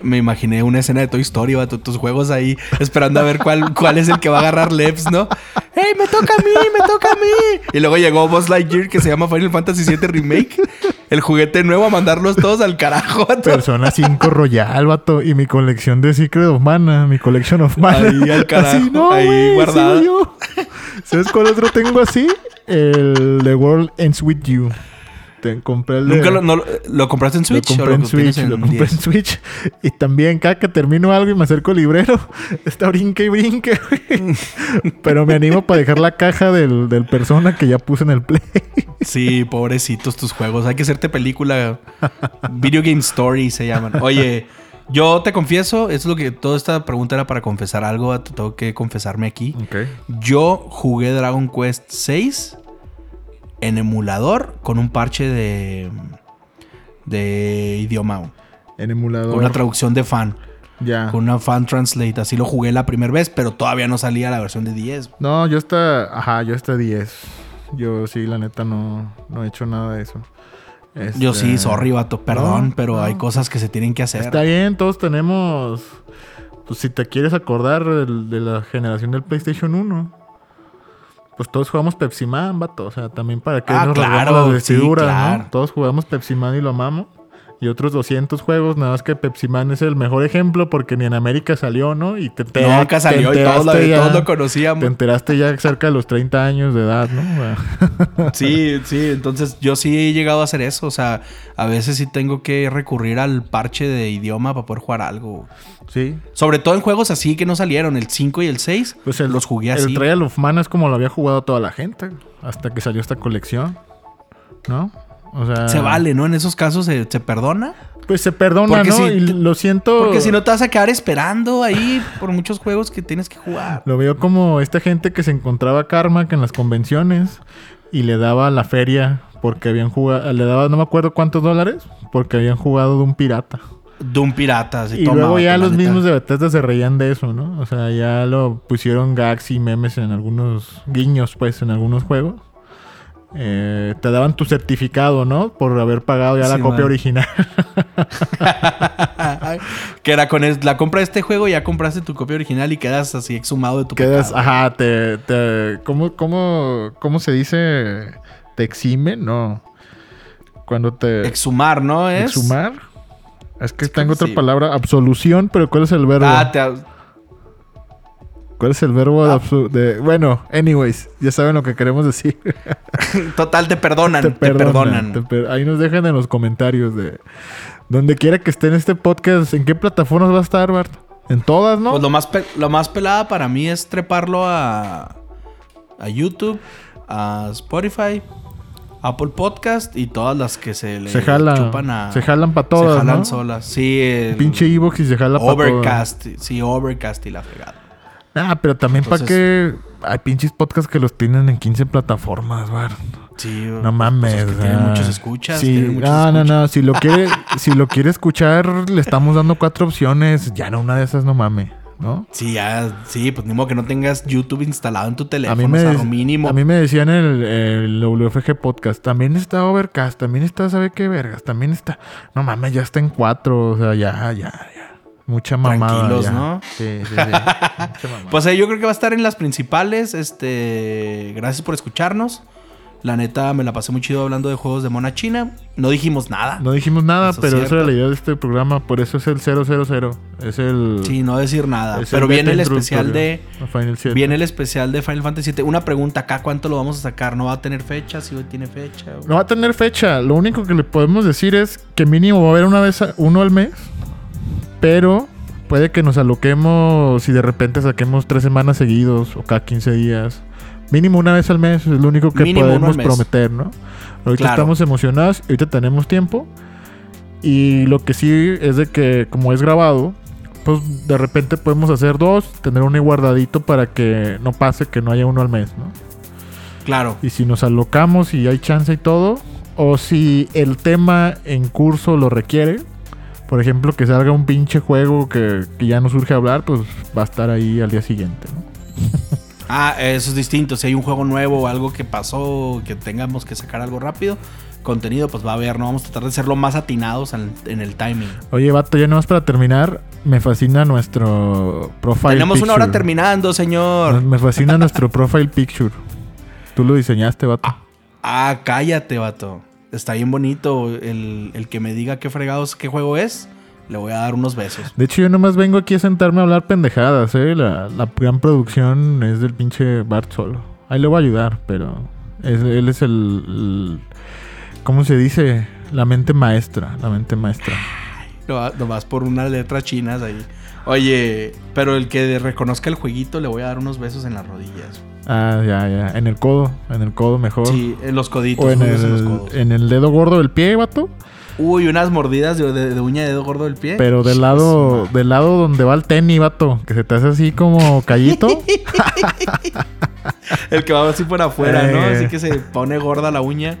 me imaginé una escena de Toy Story, vato, tus juegos ahí, esperando a ver cuál, cuál es el que va a agarrar Leps, ¿no? ¡Hey, me toca a mí, me toca a mí! Y luego llegó Buzz Lightyear, que se llama Final Fantasy VII Remake, el juguete nuevo a mandarlos todos al carajo, vato. Persona 5 Royal, vato. Y mi colección de Secret of Mana, mi Collection of Mana. Ahí al carajo, Así, no, ahí guardada. yo. ¿Sabes cuál otro tengo así? El The World Ends With You. Te compré el de- ¿Nunca lo, no lo- compraste en Lo Switch? o en lo compré 10? en Switch. Y también cada que termino algo y me acerco al librero, está brinque y brinque. Pero me animo para dejar la caja del, del persona que ya puse en el play. Sí, pobrecitos tus juegos. Hay que hacerte película. Video Game Story se llaman. Oye, yo te confieso, es lo que toda esta pregunta era para confesar algo. Tengo que confesarme aquí. Yo jugué Dragon Quest 6 en emulador con un parche de de idioma, En emulador. con una traducción de fan, ya. con una fan translate. Así lo jugué la primera vez, pero todavía no salía la versión de 10. No, yo está. Ajá, yo está 10. Yo sí, la neta, no, no he hecho nada de eso. Yo Este, sí, sorry, vato, perdón, no, pero no. hay cosas que se tienen que hacer. Está bien, todos tenemos. Pues si te quieres acordar de la generación del PlayStation 1. Pues todos jugamos Pepsi Man, vato. O sea, también para que Ah, nos claro, las sí, vestiduras, claro. ¿no? Todos jugamos Pepsi Man y lo amamos. Y otros 200 juegos, nada más que Pepsi Man es el mejor ejemplo porque ni en América salió, ¿no? Y te, te Nunca te salió y todos, lo, ya- todos lo Te conocíamos. enteraste ya cerca de los 30 años de edad, ¿no? Sí, sí, entonces yo sí he llegado a hacer eso. O sea, a veces sí tengo que recurrir al parche de idioma para poder jugar algo. sí. Sobre todo en juegos así que no salieron, el 5 y el 6. Pues el, los jugué así. El Trial of Mana es como lo había jugado toda la gente hasta que salió esta colección, ¿no? O sea, Se vale, ¿no? En esos casos se, se perdona. Pues se perdona, Porque ¿no? si y te- lo siento. Porque si no te vas a quedar esperando ahí por muchos juegos que tienes que jugar. Lo veo como esta gente que se encontraba Karma en las convenciones y le daba la feria porque habían jugado, le daba no me acuerdo cuántos dólares porque habían jugado de un pirata. De un pirata. Así, y toma, luego ya los neta. mismos de Bethesda se reían de eso, ¿no? O sea, ya lo pusieron gags y memes en algunos guiños, pues, en algunos juegos. Eh, te daban tu certificado, ¿no? Por haber pagado ya la copia man. original. que era con el- la compra de este juego, ya compraste tu copia original y quedas así exhumado de tu Quedas, pecado. ajá, te, te ¿cómo, cómo, ¿cómo se dice? ¿Te exime? No. Cuando te... Exhumar, ¿no? Es. ¿Exhumar? Es que tengo que otra sí. palabra, absolución, pero ¿cuál es el verbo? Ah, te, ¿Cuál es el verbo de Ah. de, Bueno, anyways, ya saben lo que queremos decir. total, te perdonan. Te, perdonan, perdonan. te per- Ahí nos dejan en los comentarios de... Donde quiera que esté en este podcast, ¿en qué plataformas va a estar, Bart? En todas, ¿no? Pues lo más, lo más pelada para mí es treparlo a, a YouTube, a Spotify, Apple Podcast y todas las que se le se jalan, chupan a. se jalan para todas, se jalan ¿no? solas. Sí, el Pinche Evox y se jala para todas. Overcast. Sí, Overcast y la fregada. Ah, pero también para que... Hay pinches podcasts que los tienen en 15 plataformas, Bart. Sí, No mames. pues es que tienen ah. muchos escuchas. Sí, tienen muchos no, no, escuchas. no. Si lo quiere, si lo quiere escuchar, le estamos dando cuatro opciones. Ya no, una de esas no mames, ¿no? Sí, ya, sí, pues ni modo que no tengas YouTube instalado en tu teléfono. A mí, me, o sea, dec- lo mínimo. a mí me decían el, el WFG Podcast, también está Overcast, también está, ¿sabe qué vergas? También está... No mames, ya está en cuatro, o sea, ya, ya. Mucha mamada Tranquilos, ya. ¿no? Sí, sí, sí. Mucha mamada. Pues eh, yo creo que va a estar en las principales. Este, gracias por escucharnos. La neta, me la pasé muy chido hablando de juegos de mona china. No dijimos nada. No dijimos nada, Eso es pero esa cierto. era la idea de este programa, por eso es el 000. Es el... Sí, no decir nada. es el Pero viene el especial de. Final 7. Viene el especial de Final Fantasy VII. Una pregunta acá, ¿cuánto lo vamos a sacar? ¿No va a tener fecha? Si hoy tiene fecha. No va a tener fecha. Lo único que le podemos decir es que mínimo va a haber una vez a- uno al mes. Pero puede que nos aloquemos y de repente saquemos tres semanas seguidos o cada 15 días. Mínimo una vez al mes es lo único que Mínimo podemos prometer, ¿no? Ahorita Claro. estamos emocionados, ahorita tenemos tiempo. Y lo que sí es de que como es grabado, pues de repente podemos hacer dos, tener uno guardadito para que no pase que no haya uno al mes, ¿no? Claro. Y si nos alocamos y hay chance y todo, o si el tema en curso lo requiere, por ejemplo, que salga un pinche juego que, que ya no surge hablar, pues va a estar ahí al día siguiente, ¿no? Ah, eso es distinto. Si hay un juego nuevo o algo que pasó, que tengamos que sacar algo rápido, contenido, pues va a haber, ¿no? Vamos a tratar de ser lo más atinados en, en el timing. Oye, vato, ya nomás para terminar, me fascina nuestro profile Tenemos una hora terminando, señor. Me fascina nuestro profile picture. Tú lo diseñaste, vato. Ah, cállate, vato. Está bien bonito. El, el que me diga qué fregados, qué juego es, le voy a dar unos besos. De hecho, yo nomás vengo aquí a sentarme a hablar pendejadas, ¿eh? La, la gran producción es del pinche Bart solo. Ahí le voy a ayudar, pero es- él es el, el- ¿Cómo se dice? La mente maestra, la mente maestra. No, nomás por unas letras chinas ahí. Oye, pero el que reconozca el jueguito, le voy a dar unos besos en las rodillas. Ah, ya, ya. En el codo, en el codo mejor. Sí, en los coditos. O en unos en los el, codos. en el dedo gordo del pie, vato. Uy, unas mordidas de, de- de uña de dedo gordo del pie. Pero del lado, del lado donde va el tenis, vato. Que se te hace así como callito. El que va así por afuera, ¿no? Eh. Así que se pone gorda la uña.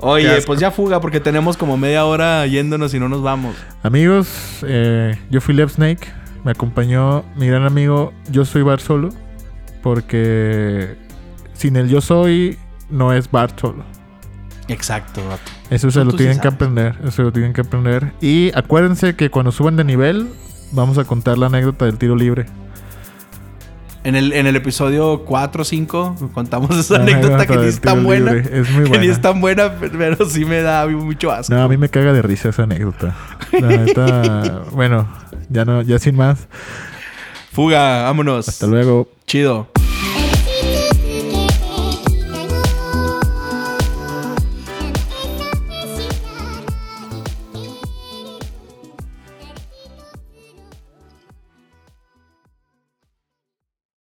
Oye, pues ya fuga porque tenemos como media hora yéndonos y no nos vamos. Amigos, eh, yo fui Lev Snake. Me acompañó mi gran amigo Yo Soy Bart Solo. Porque sin el Yo Soy no es Bart Solo. Exacto, vato. Eso se lo sí tienen que aprender. Eso se lo tienen que aprender. Y acuérdense que cuando suban de nivel, vamos a contar la anécdota del tiro libre. En el, en el episodio 4 o 5 contamos esa anécdota que ni es tan buena. libre. Es muy Que ni buena. es tan buena, pero sí me da mucho asco. No, a mí me caga de risa esa anécdota. La neta, bueno, ya no, ya sin más. Fuga, vámonos. Hasta luego. Chido.